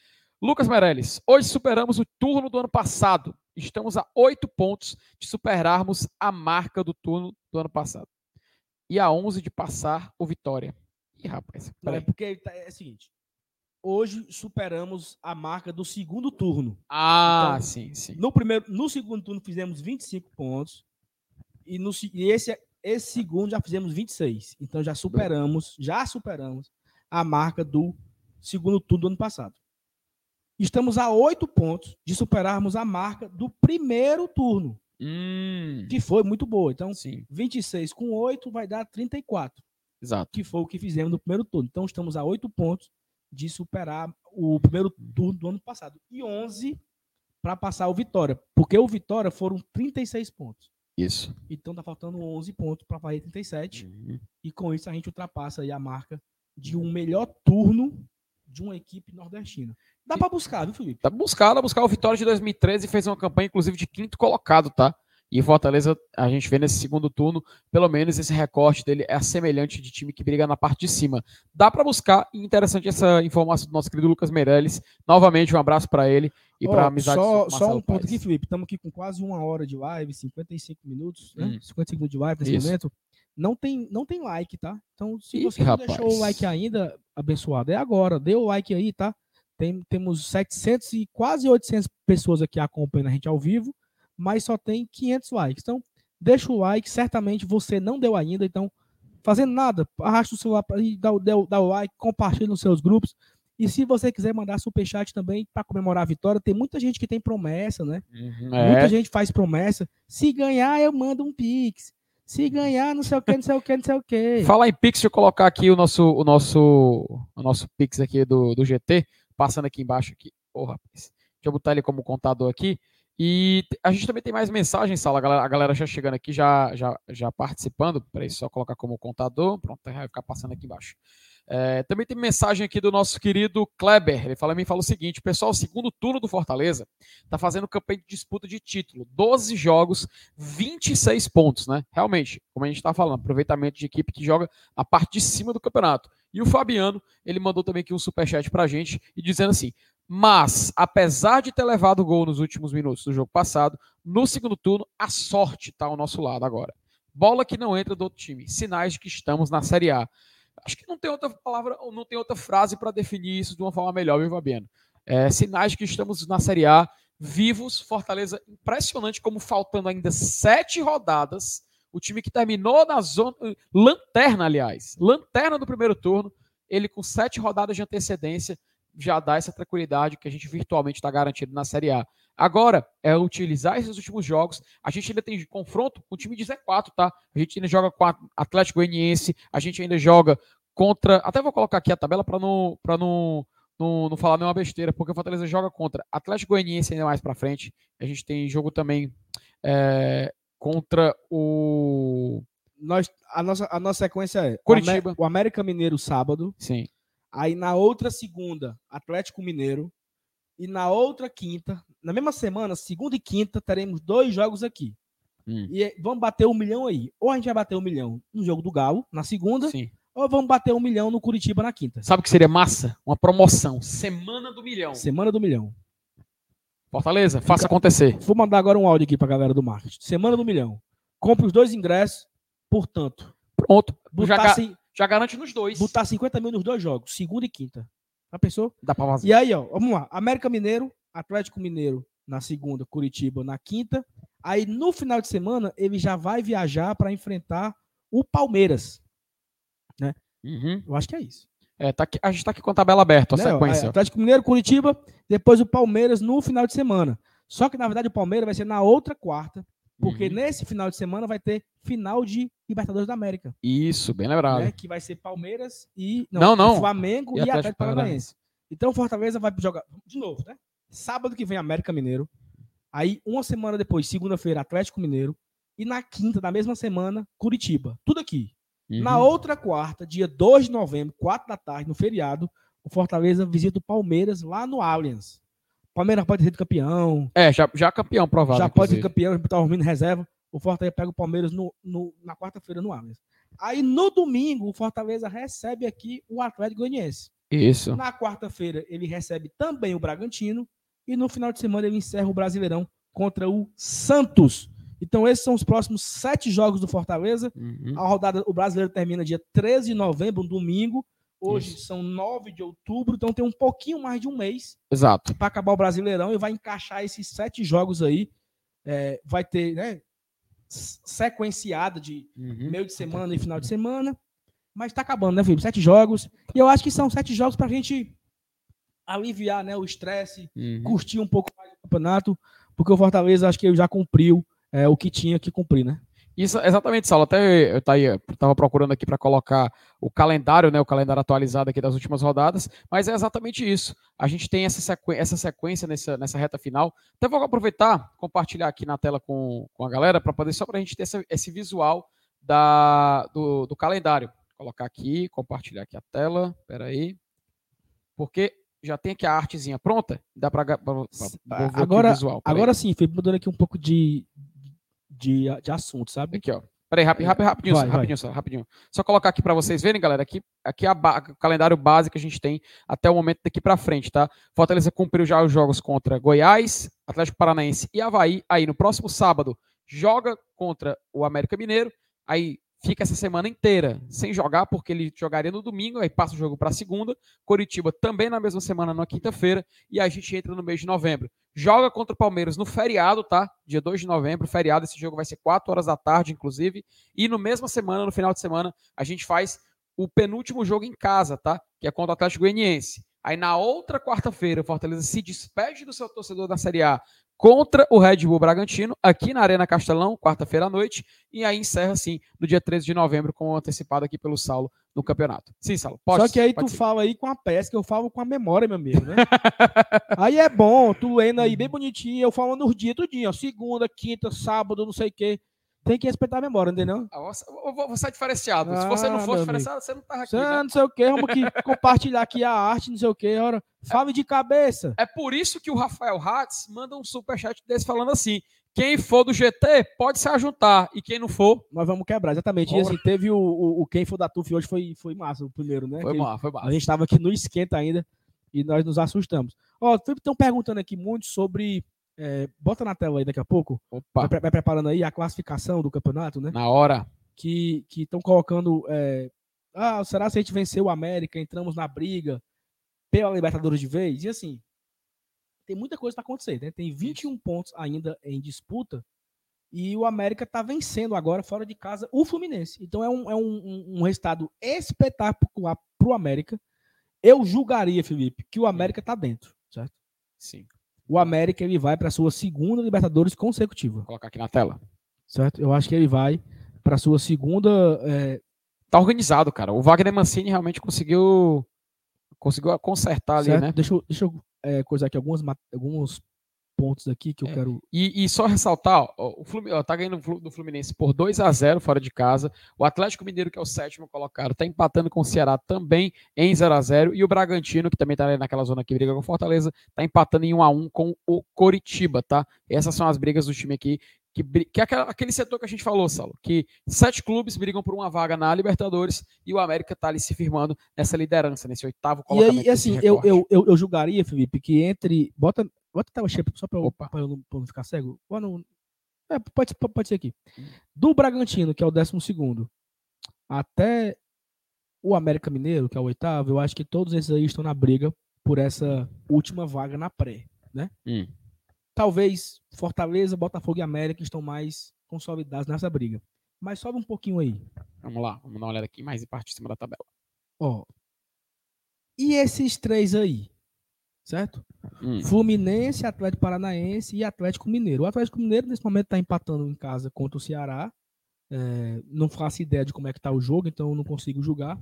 Lucas Meirelles, hoje superamos o turno do ano passado. Estamos a oito pontos de superarmos a marca do turno do ano passado. E a 11 de passar o Vitória. Ih, rapaz. Não, é porque tá, é o seguinte. Hoje superamos a marca do segundo turno. Ah, então, sim, sim. No, primeiro, no segundo turno fizemos 25 pontos. E, no, e esse, esse segundo já fizemos 26. Então já superamos, já superamos a marca do segundo turno do ano passado. Estamos a oito pontos de superarmos a marca do primeiro turno. Hum. Que foi muito boa. Então, Sim. 26 com 8 vai dar 34. Exato. Que foi o que fizemos no primeiro turno. Então, estamos a oito pontos de superar o primeiro turno do ano passado. E 11 para passar o Vitória. Porque o Vitória foram 36 pontos. Isso. Então, tá faltando 11 pontos para fazer 37. Uhum. E com isso, a gente ultrapassa a marca de um melhor turno de uma equipe nordestina. Dá para buscar, viu, Felipe? Dá pra buscar, dá pra buscar. O Vitória de 2013 fez uma campanha, inclusive, de quinto colocado, tá? E Fortaleza, a gente vê nesse segundo turno, pelo menos esse recorte dele é semelhante de time que briga na parte de cima. Dá para buscar, interessante essa informação do nosso querido Lucas Meirelles. Novamente, um abraço para ele e oh, para a amizade Só, só um ponto aqui, Felipe. Estamos aqui com quase uma hora de live, 55 minutos, né? Hum. 55 minutos de live nesse Isso. momento. Não tem, não tem like, tá? Então, se Ih, você não rapaz. deixou o like ainda, abençoado, é agora. Dê o like aí, tá? tem, temos 700 e quase 800 pessoas aqui acompanhando a gente ao vivo, mas só tem 500 likes. Então, deixa o like, certamente você não deu ainda, então, fazendo nada, arrasta o celular para dá, dá, dá o like, compartilha nos seus grupos. E se você quiser mandar superchat também para comemorar a vitória, tem muita gente que tem promessa, né? Uhum, Muita é. gente faz promessa. Se ganhar, eu mando um pix. Se ganhar, não sei o que, não sei o que, não sei o que. Falar em Pix, deixa eu colocar aqui o nosso, o nosso, o nosso Pix aqui do, do GT, passando aqui embaixo aqui. Ô, rapaz. Deixa eu botar ele como contador aqui. E a gente também tem mais mensagens, Sala. A galera, a galera já chegando aqui, já, já, já participando. Peraí, só colocar como contador. Pronto, vai ficar passando aqui embaixo. É, também tem mensagem aqui do nosso querido Kleber. Ele fala, me fala o seguinte: pessoal, segundo turno do Fortaleza tá fazendo campanha de disputa de título. 12 jogos, 26 pontos, né? Realmente, como a gente tá falando, aproveitamento de equipe que joga a parte de cima do campeonato. E o Fabiano, ele mandou também aqui um superchat pra gente e dizendo assim: mas, apesar de ter levado gol nos últimos minutos do jogo passado, no segundo turno, a sorte está ao nosso lado agora. Bola que não entra do outro time. Sinais de que estamos na Série A. Acho que não tem outra palavra, não tem outra frase para definir isso de uma forma melhor, viu, Fabiano? É, sinais de que estamos na Série A, vivos. Fortaleza, impressionante como faltando ainda sete rodadas. O time que terminou na zona. Lanterna, aliás. Lanterna do primeiro turno. Ele com sete rodadas de antecedência já dá essa tranquilidade que a gente virtualmente está garantido na Série A. Agora é utilizar esses últimos jogos. A gente ainda tem confronto com o time de Z4, tá? A gente ainda joga com Atlético Goianiense, a gente ainda joga contra. Até vou colocar aqui a tabela para não, pra não, não, não falar nenhuma besteira, porque o Fortaleza joga contra Atlético Goianiense ainda mais para frente. A gente tem jogo também é, contra o. Nós, a, nossa, a nossa sequência é Curitiba. O América Mineiro sábado, Sim. Aí na outra segunda, Atlético Mineiro, e na outra quinta, na mesma semana, segunda e quinta, teremos dois jogos aqui. Hum. E é, vamos bater um milhão aí. Ou a gente vai bater um milhão no jogo do Galo, na segunda, Sim. ou vamos bater um milhão no Curitiba na quinta. Sabe o que seria massa? Uma promoção. Semana do milhão. Semana do milhão. Fortaleza, faça acontecer. Vou mandar agora um áudio aqui pra galera do marketing. Semana do milhão. Compre os dois ingressos, portanto. Pronto. Cin- já garante nos dois. botar 50 mil nos dois jogos, segunda e quinta. Já pensou? Dá pra fazer. E aí, ó, vamos lá. América Mineiro, Atlético Mineiro na segunda, Curitiba na quinta. Aí no final de semana ele já vai viajar para enfrentar o Palmeiras. Uhum. Eu acho que é isso. É, tá aqui- a gente tá aqui com a tabela aberta, a Né, ó, sequência. é, Atlético Mineiro, Curitiba, depois o Palmeiras no final de semana. Só que na verdade o Palmeiras vai ser na outra quarta, porque Uhum. nesse final de semana vai ter final de Libertadores da América, Isso, bem lembrado. né, que vai ser Palmeiras e Não, não. Flamengo E Atlético Atlético Paranaense. Então o Fortaleza vai jogar de novo, né? Sábado que vem América Mineiro. Aí uma semana depois, segunda-feira Atlético Mineiro e na quinta da mesma semana Curitiba. Tudo aqui. Na Uhum. outra quarta, dia 2 de novembro, 4 da tarde, no feriado, o Fortaleza visita o Palmeiras lá no Allianz. Palmeiras pode sido campeão, É, já, já campeão provável. já pode ser campeão, tá dormindo em reserva. O Fortaleza pega o Palmeiras no, no- na quarta-feira no Allianz. Aí no domingo, o Fortaleza recebe aqui o Atlético Goianiense. Isso. Na quarta-feira, ele recebe também o Bragantino. E no final de semana, ele encerra o Brasileirão contra o Santos. Então, esses são os próximos sete jogos do Fortaleza. Uhum. A rodada, o brasileiro termina dia 13 de novembro, um domingo. Hoje Isso. são 9 de outubro, então tem um pouquinho mais de um mês Exato. para acabar o Brasileirão e vai encaixar esses sete jogos aí. É, vai ter, né? Sequenciada de Uhum. meio de semana e final de semana. Mas tá acabando, né, Felipe? Sete jogos. E eu acho que são sete jogos pra gente aliviar né, o estresse, Uhum. curtir um pouco mais o campeonato, porque o Fortaleza acho que ele já cumpriu é, o que tinha que cumprir, né? Isso, exatamente, Saulo. Até eu tá aí, eu tava procurando aqui para colocar o calendário, né? O calendário atualizado aqui das últimas rodadas, mas é exatamente isso. A gente tem essa, sequ... essa sequência nessa, nessa reta final. Até vou aproveitar, compartilhar aqui na tela com, com a galera, para poder só para a gente ter essa- esse visual da, do, do calendário. Vou colocar aqui, compartilhar aqui a tela. Pera aí. Porque já tem aqui a artezinha pronta. Dá para Agora-. Agora sim, Felipe, mudando aqui um pouco de, de, de assunto, sabe? Aqui, ó. Peraí, rapidinho, rapidinho, rapidinho, Vai, só, vai. rapidinho, só, rapidinho. Só colocar aqui para vocês verem, galera. Aqui, aqui é a o calendário base que a gente tem até o momento daqui para frente, tá? Fortaleza cumpriu já os jogos contra Goiás, Atlético Paranaense e Havaí. Aí no próximo sábado joga contra o América Mineiro. Aí fica essa semana inteira sem jogar, porque ele jogaria no domingo, aí passa o jogo para segunda. Coritiba também na mesma semana, na quinta-feira, e a gente entra no mês de novembro. Joga contra o Palmeiras no feriado, tá? Dia 2 de novembro, feriado. Esse jogo vai ser 4 horas da tarde, inclusive. E no mesma semana, no final de semana, a gente faz o penúltimo jogo em casa, tá? Que é contra o Atlético Goianiense. Aí na outra quarta-feira, o Fortaleza se despede do seu torcedor da Série A contra o Red Bull Bragantino, aqui na Arena Castelão, quarta-feira à noite, e aí encerra, sim, no dia 13 de novembro, como antecipado aqui pelo Saulo no campeonato. Sim, Saulo, pode Só que aí tu fala aí com a pesca, eu falo com a memória, meu amigo, né? aí é bom, tu lendo aí bem bonitinho, eu falo nos dias tudinho, ó, segunda, quinta, sábado, não sei o quê. Tem que respeitar a memória, entendeu? Ah, Você, é diferenciado. Se você não Ah, meu diferenciado, você não tava aqui, Você, né? Não sei o quê, vamos aqui compartilhar aqui a arte, não sei o quê, ora, fale de cabeça. É por isso que o Rafael Hatz manda um superchat desse falando assim: quem for do GT pode se ajuntar, e quem não for, Nós vamos quebrar, exatamente. E assim, teve o, o, o quem for da TUF hoje foi, foi massa, o primeiro, né? foi Que mal, foi mal. A gente estava aqui no esquenta ainda e nós nos assustamos. Ó, estão perguntando aqui muito sobre. É, bota na tela aí daqui a pouco. Vai, vai preparando aí a classificação do campeonato, né? na hora. Que estão colocando. é, ah, será se a gente venceu o América? Entramos na briga pela Libertadores de vez? E assim, tem muita coisa para acontecer, né? Tem 21 pontos ainda em disputa e o América está vencendo agora fora de casa o Fluminense. Então é um, é um, um- um resultado espetacular para o América. Eu julgaria, Felipe, que o América está dentro, certo? Sim, O América ele vai para sua segunda Libertadores consecutiva, vou colocar aqui na tela. certo? Eu acho que ele vai para sua segunda. é, Tá organizado, cara. O Wagner Mancini realmente conseguiu conseguiu consertar ali, certo? né? Deixa eu, deixa eu é, coisar aqui algumas, ma- alguns pontos aqui que eu É. quero. E, e só ressaltar, ó, o Fluminense, ó, tá ganhando do Flu- do Fluminense por 2 a 0 fora de casa. O Atlético Mineiro, que é o sétimo colocado, tá empatando com o Ceará também em 0 a 0 E o Bragantino, que também tá ali naquela zona que briga com o Fortaleza, tá empatando em 1 a 1 com o Coritiba, tá? Essas são as brigas do time aqui. Que, que é aquele setor que a gente falou, Saulo, que sete clubes brigam por uma vaga na Libertadores e o América tá ali se firmando nessa liderança, nesse oitavo E colocamento. aí, desse assim, eu, eu, eu, eu julgaria, Felipe, que entre. Bota, bota tela cheia só para eu, eu não, pra não ficar cego. Ou não- é, pode, pode pode ser aqui. Do Bragantino, que é o décimo segundo, até o América Mineiro, que é o oitavo, eu acho que todos esses aí estão na briga por essa última vaga na pré, né? Hum. Talvez Fortaleza, Botafogo e América estão mais consolidados nessa briga. Mas sobe um pouquinho aí. Vamos lá, vamos dar uma olhada aqui mais em parte de cima da tabela. Ó. E esses três aí? Certo? Hum. Fluminense, Atlético Paranaense e Atlético Mineiro. O Atlético Mineiro, nesse momento, está empatando em casa contra o Ceará. É, não faço ideia de como é que tá o jogo, então eu não consigo julgar.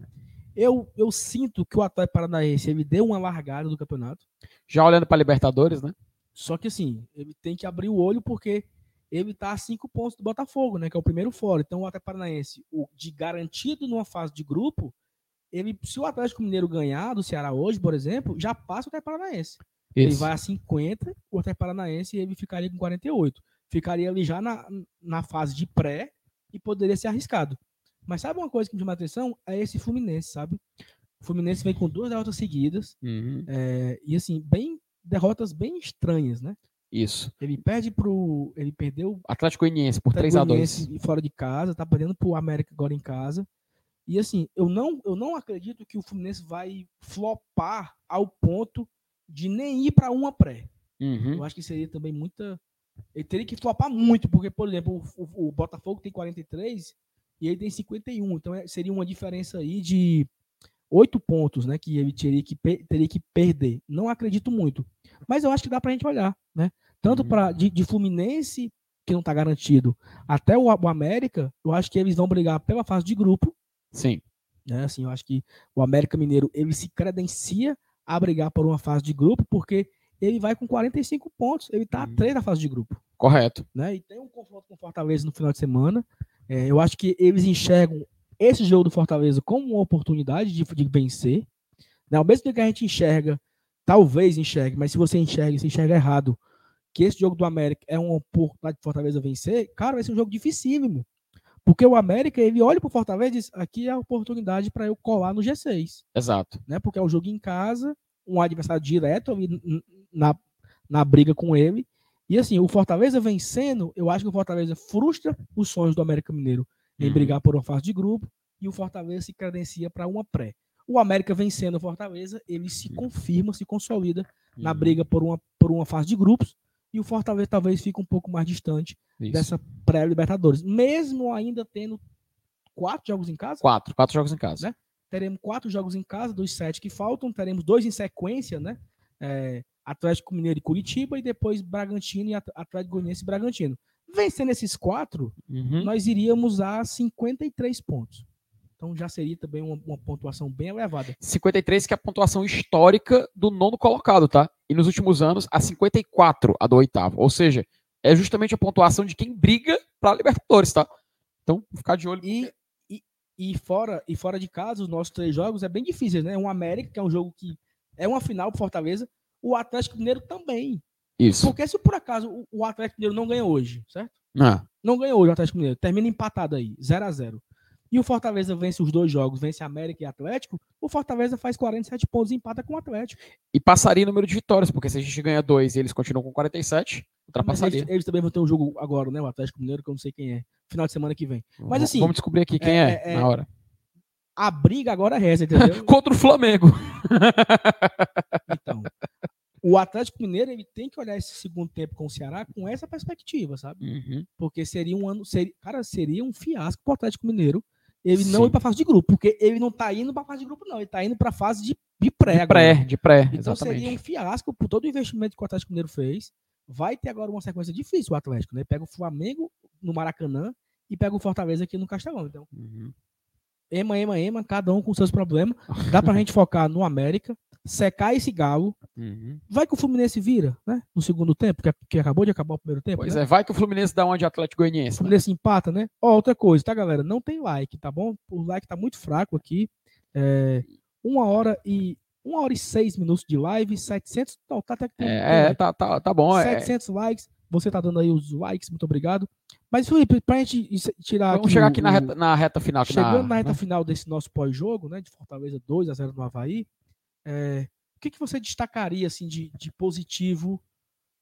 Eu, eu sinto que o Atlético Paranaense ele deu uma largada do campeonato. Já olhando para Libertadores, né? Só que assim, ele tem que abrir o olho porque ele tá a cinco pontos do Botafogo, né? Que é o primeiro fora. Então o Atlético Paranaense, o de garantido numa fase de grupo, ele, se o Atlético Mineiro ganhar do Ceará hoje, por exemplo, já passa o Atlético Paranaense. Ele Isso. vai a 50, o Atlético Paranaense ele ficaria com 48. Ficaria ali já na, na fase de pré e poderia ser arriscado. Mas sabe uma coisa que me chama a atenção? É esse Fluminense, sabe? O Fluminense vem com duas derrotas seguidas Uhum. é, e assim, bem derrotas bem estranhas, né? Isso. Ele perde pro. Ele perdeu Atlético Goianiense por Atlético 3 a 2 Goianiense fora de casa, tá perdendo pro América agora em casa. E assim, eu não, eu não acredito que o Fluminense vai flopar ao ponto de nem ir para uma pré. Uhum. Eu acho que seria também muita. Ele teria que flopar muito, porque, por exemplo, o, o- Botafogo tem 43 e ele tem 51. Então é- seria uma diferença aí de 8 pontos, né? Que ele teria que, teria que perder. Não acredito muito. Mas eu acho que dá pra gente olhar, né? Tanto Uhum. para de, de Fluminense, que não tá garantido, até o, o América, eu acho que eles vão brigar pela fase de grupo. Sim. Né? Assim, eu acho que o América Mineiro ele se credencia a brigar por uma fase de grupo, porque ele vai com 45 pontos, ele tá Uhum. a 3 na fase de grupo. Correto. Né? E tem um confronto com o Fortaleza no final de semana. É, eu acho que eles enxergam esse jogo do Fortaleza como uma oportunidade de, de vencer. Né? Ao mesmo tempo que a gente enxerga, talvez enxergue, mas se você enxerga, se enxerga errado, que esse jogo do América é uma oportunidade de Fortaleza vencer, cara, vai ser um jogo dificílimo. Porque o América, ele olha pro Fortaleza e diz: aqui é a oportunidade para eu colar no G6 Exato. né? Porque é um jogo em casa, um adversário direto ali na, na briga com ele. E assim, o Fortaleza vencendo, eu acho que o Fortaleza frustra os sonhos do América Mineiro em Uhum. brigar por uma fase de grupo e o Fortaleza se credencia para uma pré. O América vencendo o Fortaleza, ele se confirma, se consolida na Uhum. briga por uma, por uma fase de grupos e o Fortaleza talvez fique um pouco mais distante Isso. dessa pré-Libertadores. Mesmo ainda tendo quatro jogos em casa, Quatro, quatro jogos em casa. Né? teremos quatro jogos em casa, dos sete que faltam, teremos dois em sequência, né? É, Atlético Mineiro e Curitiba, e depois Bragantino e At- Atlético Goianiense e Bragantino. Vencendo esses quatro, Uhum. nós iríamos a 53 pontos. Então já seria também uma, uma pontuação bem elevada. 53, que é a pontuação histórica do nono colocado, tá? E nos últimos anos, a 54, a do oitavo. Ou seja, é justamente a pontuação de quem briga para Libertadores, tá? Então, ficar de olho. E, e, e, fora, e fora de casa, os nossos três jogos é bem difícil, né? Um América, que é um jogo que é uma final pro Fortaleza, o Atlético Mineiro também. Isso. Porque se por acaso o, Atlético Mineiro não ganha hoje, certo? Ah, Não ganhou hoje o Atlético Mineiro, termina empatado aí, 0 a 0 E o Fortaleza vence os dois jogos, vence América e Atlético, o Fortaleza faz 47 pontos e empata com o Atlético. e passaria o número de vitórias, porque se a gente ganha dois e eles continuam com 47, Mas ultrapassaria. eles, eles também vão ter um jogo agora, né? O Atlético Mineiro, que eu não sei quem é. Final de semana que vem. Mas assim, Vamos descobrir aqui quem é- é, é- é- na hora. A briga agora é essa, entendeu? Contra o Flamengo. Então, o Atlético Mineiro ele tem que olhar esse segundo tempo com o Ceará com essa perspectiva, sabe? Uhum. Porque seria um ano, seria, cara, seria um fiasco pro Atlético Mineiro ele não Sim. ir pra fase de grupo, porque ele não tá indo pra fase de grupo não, ele tá indo pra fase de, de pré De agora. pré, de pré, Então seria um exatamente. fiasco por todo o investimento que o Atlético Mineiro fez. Vai ter agora uma sequência difícil o Atlético, né? Pega o Flamengo no Maracanã e pega o Fortaleza aqui no Castelão. Então, Uhum. ema, ema, ema, cada um com seus problemas. Dá pra gente focar no América, secar esse galo. Uhum. Vai que o Fluminense vira, né? No segundo tempo, que, que acabou de acabar o primeiro tempo. Pois né? é, vai que o Fluminense dá uma de Atlético O Goianiense. né? Fluminense empata, né? Ó, outra coisa, tá, galera? Não tem like, tá bom? O like tá muito fraco aqui. É, uma hora e uma hora e seis minutos de live, 700. Não, tá até que É, é, tá, tá, tá bom. É, 700 likes. Você tá dando aí os likes, muito obrigado. Mas, Felipe, pra gente tirar vamos aqui chegar o- aqui na o- reta, na reta final. Chegando na reta né? final desse nosso pós-jogo, né? De Fortaleza 2 a 0 no Havaí. É, o que, que você destacaria assim, de, de positivo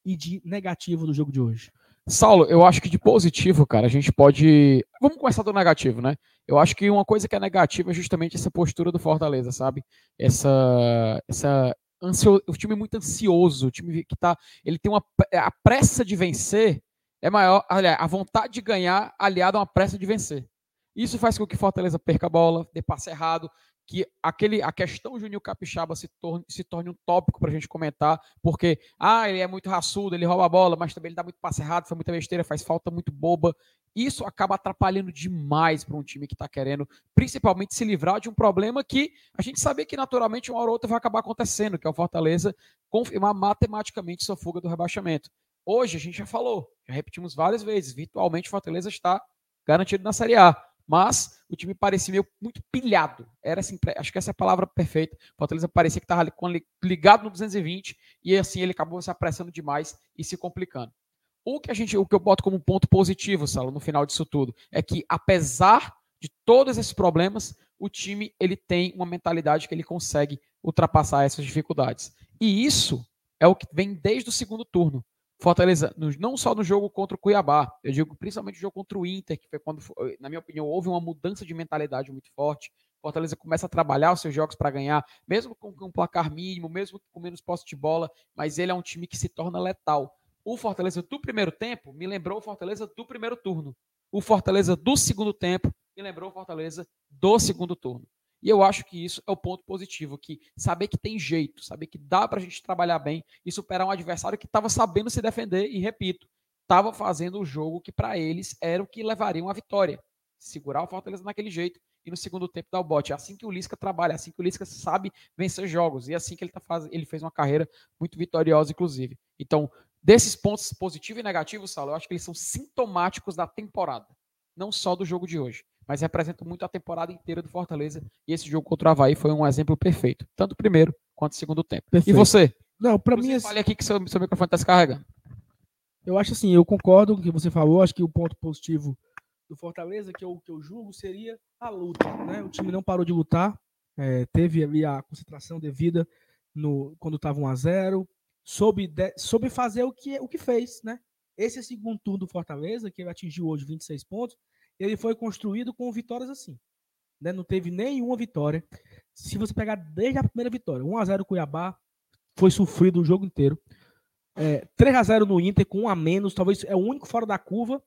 e de negativo do jogo de hoje? Saulo, eu acho que de positivo, cara, a gente pode. Vamos começar do negativo, né? Eu acho que uma coisa que é negativa é justamente essa postura do Fortaleza, sabe? Essa. essa ansio... O time é muito ansioso, o time que tá. Ele tem uma. A pressa de vencer é maior. Aliás, a vontade de ganhar aliada a uma pressa de vencer. Isso faz com que Fortaleza perca a bola, dê passe errado, que aquele, a questão Juninho Capixaba se torne, se torne um tópico para a gente comentar, porque, ah, ele é muito raçudo, ele rouba a bola, mas também ele dá muito passe errado, foi muita besteira, faz falta muito boba. Isso acaba atrapalhando demais para um time que está querendo, principalmente, se livrar de um problema que a gente sabia que naturalmente uma hora ou outra vai acabar acontecendo, que é o Fortaleza confirmar matematicamente sua fuga do rebaixamento. Hoje, a gente já falou, já repetimos várias vezes, virtualmente o Fortaleza está garantido na Série A mas o time parecia meio muito pilhado. Era assim, acho que essa é a palavra perfeita. O Fortaleza parecia que estava ligado no 220 e assim ele acabou se apressando demais e se complicando. O que a gente, o que eu boto como ponto positivo, Salo, no final disso tudo, é que apesar de todos esses problemas, o time ele tem uma mentalidade que ele consegue ultrapassar essas dificuldades. E isso é o que vem desde o segundo turno. Fortaleza, não só no jogo contra o Cuiabá, eu digo principalmente no jogo contra o Inter, que foi quando, na minha opinião, houve uma mudança de mentalidade muito forte. Fortaleza começa a trabalhar os seus jogos para ganhar, mesmo com um placar mínimo, mesmo com menos posse de bola, mas ele é um time que se torna letal. O Fortaleza do primeiro tempo me lembrou o Fortaleza do primeiro turno. O Fortaleza do segundo tempo me lembrou o Fortaleza do segundo turno. E eu acho que isso é o ponto positivo, que saber que tem jeito, saber que dá para a gente trabalhar bem e superar um adversário que estava sabendo se defender e, repito, estava fazendo o jogo que para eles era o que levaria uma vitória. Segurar o Fortaleza naquele jeito e no segundo tempo dar o bote. É assim que o Lisca trabalha, é assim que o Lisca sabe vencer jogos e é assim que ele, tá faz... ele fez uma carreira muito vitoriosa, inclusive. Então, desses pontos positivo e negativo, Saulo, eu acho que eles são sintomáticos da temporada, não só do jogo de hoje mas representa muito a temporada inteira do Fortaleza. E esse jogo contra o Havaí foi um exemplo perfeito, tanto o primeiro quanto o segundo tempo. Perfeito. E você? Não, para mim. Você fale aqui que seu, seu microfone está descarregando. Eu acho assim, eu concordo com o que você falou. Acho que o ponto positivo do Fortaleza, que eu, que eu julgo, seria a luta. Né? O time não parou de lutar, é, teve ali a concentração devida no, quando estava 1 a 0 soube, de, soube fazer o que, o que fez. Né? Esse segundo turno do Fortaleza, que ele atingiu hoje 26 pontos, ele foi construído com vitórias assim. Né? Não teve nenhuma vitória. Se você pegar desde a primeira vitória, 1x0 Cuiabá, foi sofrido o jogo inteiro. É, 3x0 no Inter com um a menos, talvez é o único fora da curva,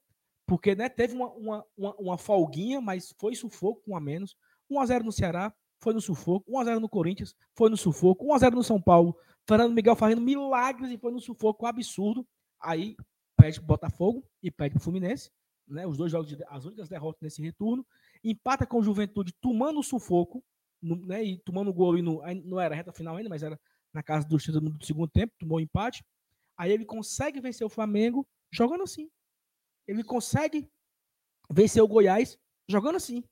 porque né, teve uma, uma, uma, uma folguinha, mas foi sufoco com um a menos. 1x0 no Ceará, foi no sufoco. 1x0 no Corinthians, foi no sufoco. 1x0 no São Paulo. Fernando Miguel fazendo milagres e foi no sufoco absurdo. Aí pede pro Botafogo e pede pro Fluminense. Né, os dois jogos, de, as únicas derrotas nesse retorno. Empata com o Juventude tomando o sufoco, no, né, e tomando gol. E no, não era reta final ainda, mas era na casa do, do segundo tempo, tomou um empate. Aí ele consegue vencer o Flamengo jogando assim. Ele consegue vencer o Goiás jogando assim.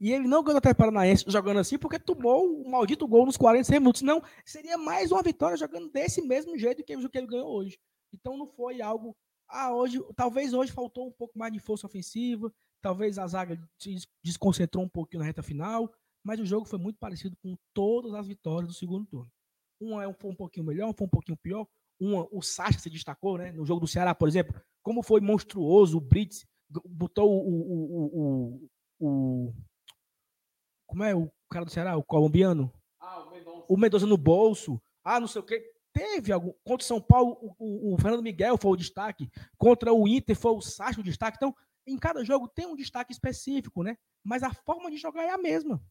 E ele não ganhou até Paranaense jogando assim porque tomou o maldito gol nos 46 minutos. Não, seria mais uma vitória jogando desse mesmo jeito que ele ganhou hoje. Então não foi algo. Ah, hoje, talvez hoje faltou um pouco mais de força ofensiva, talvez a zaga se desconcentrou um pouquinho na reta final, mas o jogo foi muito parecido com todas as vitórias do segundo turno. Uma é foi um pouquinho melhor, foi um pouquinho pior. Uma, o Sacha se destacou, né? No jogo do Ceará, por exemplo, como foi monstruoso o Brits, botou o, o, o, o como é o cara do Ceará, o colombiano? Ah, o Mendonça. O Mendonça no bolso. Ah, não sei o quê. Teve algum. Contra o São Paulo, o, o, Fernando Miguel foi o destaque. Contra o Inter foi o Sacho o destaque. Então, em cada jogo tem um destaque específico, né? Mas a forma de jogar é a mesma.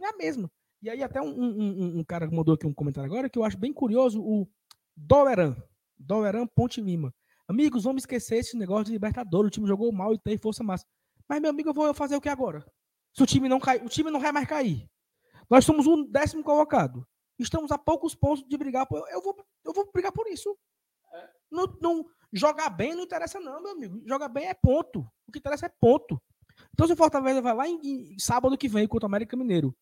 É a mesma. E aí, até um, um, um cara mandou aqui um comentário agora que eu acho bem curioso: o Doveran. Doveran Ponte Lima. Amigos, vamos esquecer esse negócio de Libertadores. O time jogou mal e tem força massa. Mas, meu amigo, eu vou fazer o que agora? Se o time não cai, o time não vai mais cair. Nós somos o décimo colocado. Estamos a poucos pontos de brigar por. Eu vou, eu vou brigar por isso. É. Não, não, jogar bem não interessa, não, meu amigo. Jogar bem é ponto. O que interessa é ponto. Então, se o Fortaleza vai lá em, em sábado que vem contra o América Mineiro,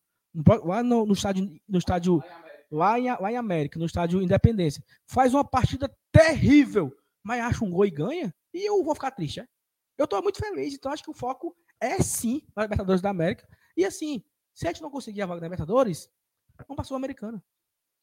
lá no, no estádio, no estádio lá, em, lá em América, no estádio Independência, faz uma partida terrível, mas acha um gol e ganha, e eu vou ficar triste. É? Eu estou muito feliz, então acho que o foco é sim na Libertadores da América. E assim, se a gente não conseguir a vaga da Libertadores, não passou a Americana.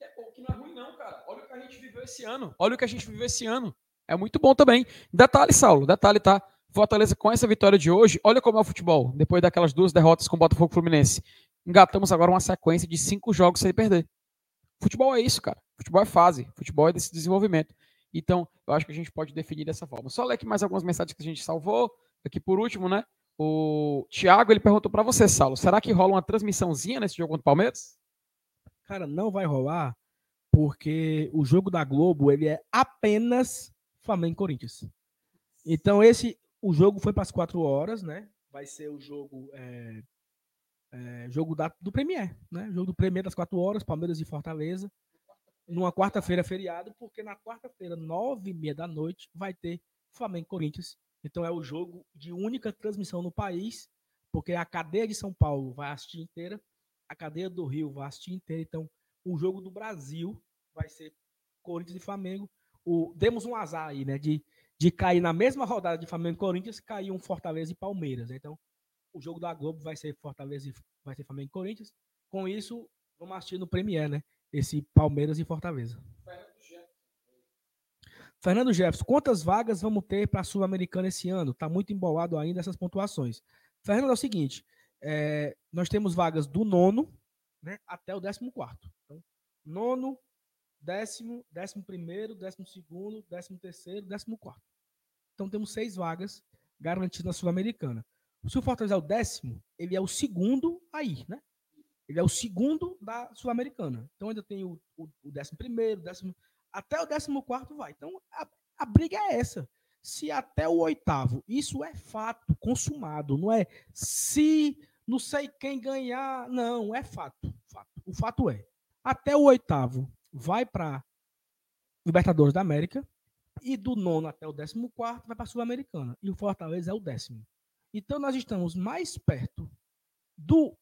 É, o que não é ruim, não, cara. Olha o que a gente viveu esse ano. Olha o que a gente viveu esse ano. É muito bom também. Detalhe, Saulo, detalhe, tá? Fortaleza com essa vitória de hoje, olha como é o futebol. Depois daquelas duas derrotas com o Botafogo Fluminense. Engatamos agora uma sequência de cinco jogos sem perder. Futebol é isso, cara. Futebol é fase. Futebol é desse desenvolvimento. Então, eu acho que a gente pode definir dessa forma. Só ler aqui mais algumas mensagens que a gente salvou. Aqui por último, né? O Thiago ele perguntou para você, Saulo, será que rola uma transmissãozinha nesse jogo contra o Palmeiras? Cara, não vai rolar, porque o jogo da Globo ele é apenas Flamengo e Corinthians. Então esse o jogo foi para as quatro horas, né? Vai ser o jogo é, é, jogo da, do Premier, né? Jogo do Premier das quatro horas, Palmeiras e Fortaleza. Numa quarta-feira feriado, porque na quarta-feira, nove e meia da noite, vai ter Flamengo e Corinthians então é o jogo de única transmissão no país, porque a cadeia de São Paulo vai assistir inteira, a cadeia do Rio vai assistir inteira. Então o jogo do Brasil vai ser Corinthians e Flamengo. O, demos um azar aí, né? De, de cair na mesma rodada de Flamengo e Corinthians, cair um Fortaleza e Palmeiras. Então o jogo da Globo vai ser Fortaleza e vai ser Flamengo e Corinthians. Com isso, vamos assistir no Premier, né? Esse Palmeiras e Fortaleza. Fernando Jefferson, quantas vagas vamos ter para a Sul-Americana esse ano? Está muito embolado ainda essas pontuações. Fernando, é o seguinte: é, nós temos vagas do nono né, até o décimo quarto. Então, nono, décimo, décimo primeiro, décimo segundo, décimo terceiro, décimo quarto. Então temos seis vagas garantidas na Sul-Americana. Se o Fortaleza é o décimo, ele é o segundo aí, né? Ele é o segundo da Sul-Americana. Então ainda tem o, o, o décimo primeiro, décimo até o 14 vai. Então, a, a briga é essa. Se até o oitavo, isso é fato consumado, não é se não sei quem ganhar, não, é fato. fato. O fato é, até o oitavo vai para Libertadores da América e do nono até o décimo quarto vai para Sul-Americana. E o Fortaleza é o décimo. Então nós estamos mais perto do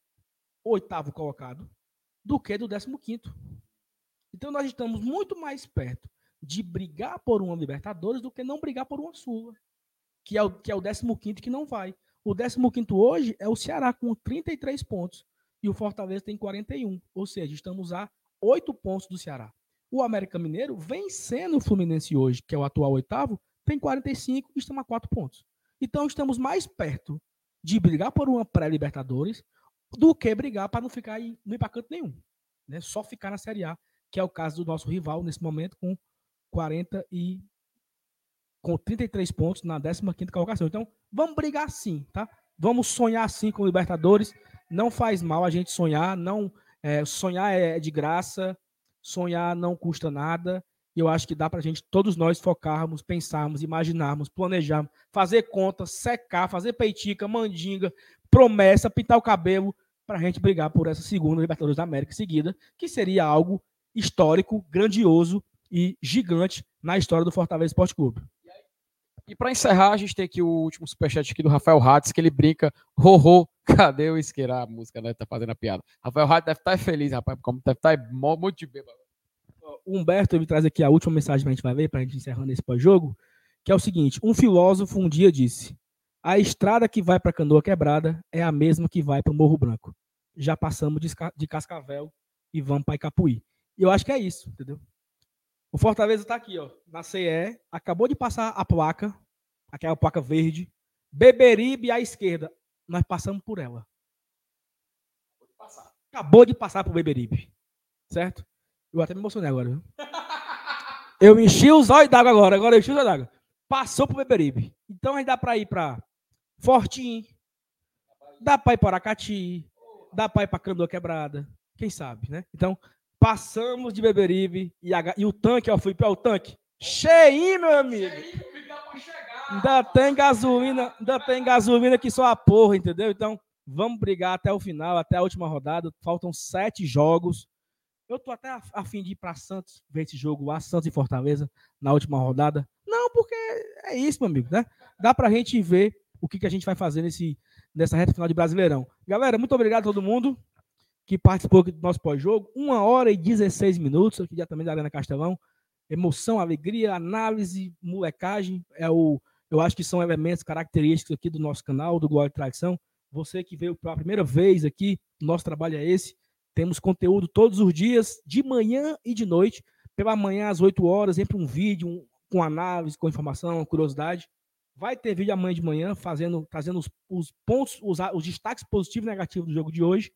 oitavo colocado do que do décimo quinto. Então nós estamos muito mais perto de brigar por uma Libertadores do que não brigar por uma Sula, que é o, que é o 15 que não vai. O 15 hoje é o Ceará com 33 pontos e o Fortaleza tem 41, ou seja, estamos a 8 pontos do Ceará. O América Mineiro, vencendo o Fluminense hoje, que é o atual oitavo, tem 45 e estamos a 4 pontos. Então estamos mais perto de brigar por uma pré-Libertadores do que brigar para não ficar aí, não ir nenhum. Né? Só ficar na Série A, que é o caso do nosso rival nesse momento com 40 e com 33 pontos na 15ª colocação. Então, vamos brigar sim, tá? Vamos sonhar sim com Libertadores. Não faz mal a gente sonhar, não é, sonhar é de graça, sonhar não custa nada. E eu acho que dá para a gente, todos nós, focarmos, pensarmos, imaginarmos, planejarmos, fazer conta, secar, fazer peitica, mandinga, promessa, pintar o cabelo, para a gente brigar por essa segunda Libertadores da América seguida, que seria algo histórico, grandioso e gigante na história do Fortaleza Esporte Clube. E para encerrar, a gente tem aqui o último superchat aqui do Rafael Hatz, que ele brinca, ho, cadê o isqueira? A música, né? Tá fazendo a piada. Rafael Hatz deve estar tá feliz, rapaz, como deve estar tá muito de bêbado. O Humberto me traz aqui a última mensagem que a gente vai ver, para a gente encerrando esse pós-jogo, que é o seguinte: um filósofo um dia disse: a estrada que vai para Canoa Quebrada é a mesma que vai para o Morro Branco. Já passamos de Cascavel e vamos para Icapuí. E eu acho que é isso, entendeu? O Fortaleza está aqui, ó, na CE, acabou de passar a placa, aquela placa verde, Beberibe à esquerda. Nós passamos por ela. Acabou de passar por Beberibe. Certo? Eu até me emocionei agora, viu? Eu enchi os olhos d'água agora, agora eu enchi os olhos d'água. Passou por Beberibe. Então aí dá para ir para Fortim, dá para ir para Aracati, dá para ir para Canoa Quebrada. Quem sabe, né? Então, Passamos de Beberibe e, a, e o tanque, ó, fui para o tanque. Cheinho, meu amigo. Ainda tem gasolina, ainda tem gasolina que só a porra, entendeu? Então, vamos brigar até o final, até a última rodada. Faltam sete jogos. Eu tô até a, a fim de ir para Santos ver esse jogo lá, Santos e Fortaleza, na última rodada. Não, porque é isso, meu amigo, né? Dá pra gente ver o que, que a gente vai fazer nesse, nessa reta final de Brasileirão. Galera, muito obrigado a todo mundo que participou do nosso pós-jogo. Uma hora e 16 minutos, aqui diretamente da Arena Castelão. Emoção, alegria, análise, molecagem. É o, eu acho que são elementos característicos aqui do nosso canal, do Glória e Tradição. Você que veio pela primeira vez aqui, nosso trabalho é esse. Temos conteúdo todos os dias, de manhã e de noite. Pela manhã, às 8 horas, sempre um vídeo um, com análise, com informação, curiosidade. Vai ter vídeo amanhã de manhã, fazendo, trazendo os, os pontos, os, os destaques positivos e negativos do jogo de hoje.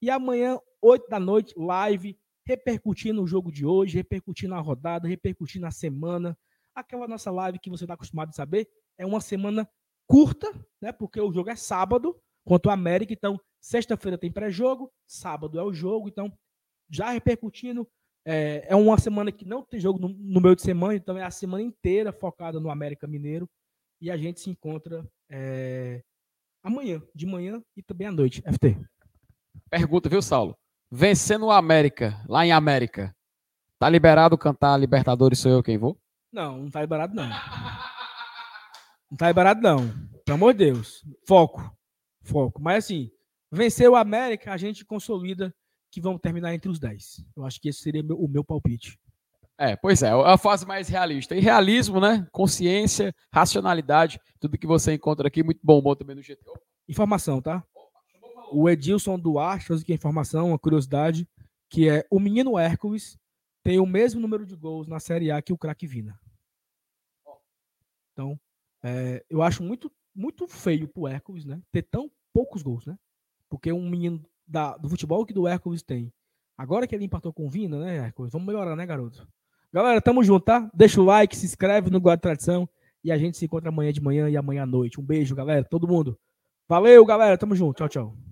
E amanhã, 8 da noite, live, repercutindo o jogo de hoje, repercutindo a rodada, repercutindo a semana. Aquela nossa live que você está acostumado a saber, é uma semana curta, né? Porque o jogo é sábado contra o América, então sexta-feira tem pré-jogo, sábado é o jogo, então já repercutindo. É, é uma semana que não tem jogo no, no meio de semana, então é a semana inteira focada no América Mineiro. E a gente se encontra é, amanhã, de manhã e também à noite. FT. Pergunta, viu, Saulo? Vencendo o América, lá em América, tá liberado cantar Libertadores Sou Eu Quem Vou? Não, não tá liberado não. Não tá liberado não. Pelo amor de Deus. Foco. Foco. Mas assim, vencer o América, a gente consolida que vão terminar entre os 10. Eu acho que esse seria o meu palpite. É, pois é, a fase mais realista. E realismo, né? Consciência, racionalidade, tudo que você encontra aqui, muito bom, bom também no GT. Informação, tá? O Edilson Duarte faz aqui a informação, uma curiosidade, que é o menino Hércules tem o mesmo número de gols na Série A que o craque Vina. Então, é, eu acho muito, muito feio pro Hércules, né? Ter tão poucos gols, né? Porque um menino da, do futebol que do Hércules tem. Agora que ele empatou com o Vina, né, Hércules? Vamos melhorar, né, garoto? Galera, tamo junto, tá? Deixa o like, se inscreve no Guarda Tradição e a gente se encontra amanhã de manhã e amanhã à noite. Um beijo, galera, todo mundo. Valeu, galera. Tamo junto. Tchau, tchau.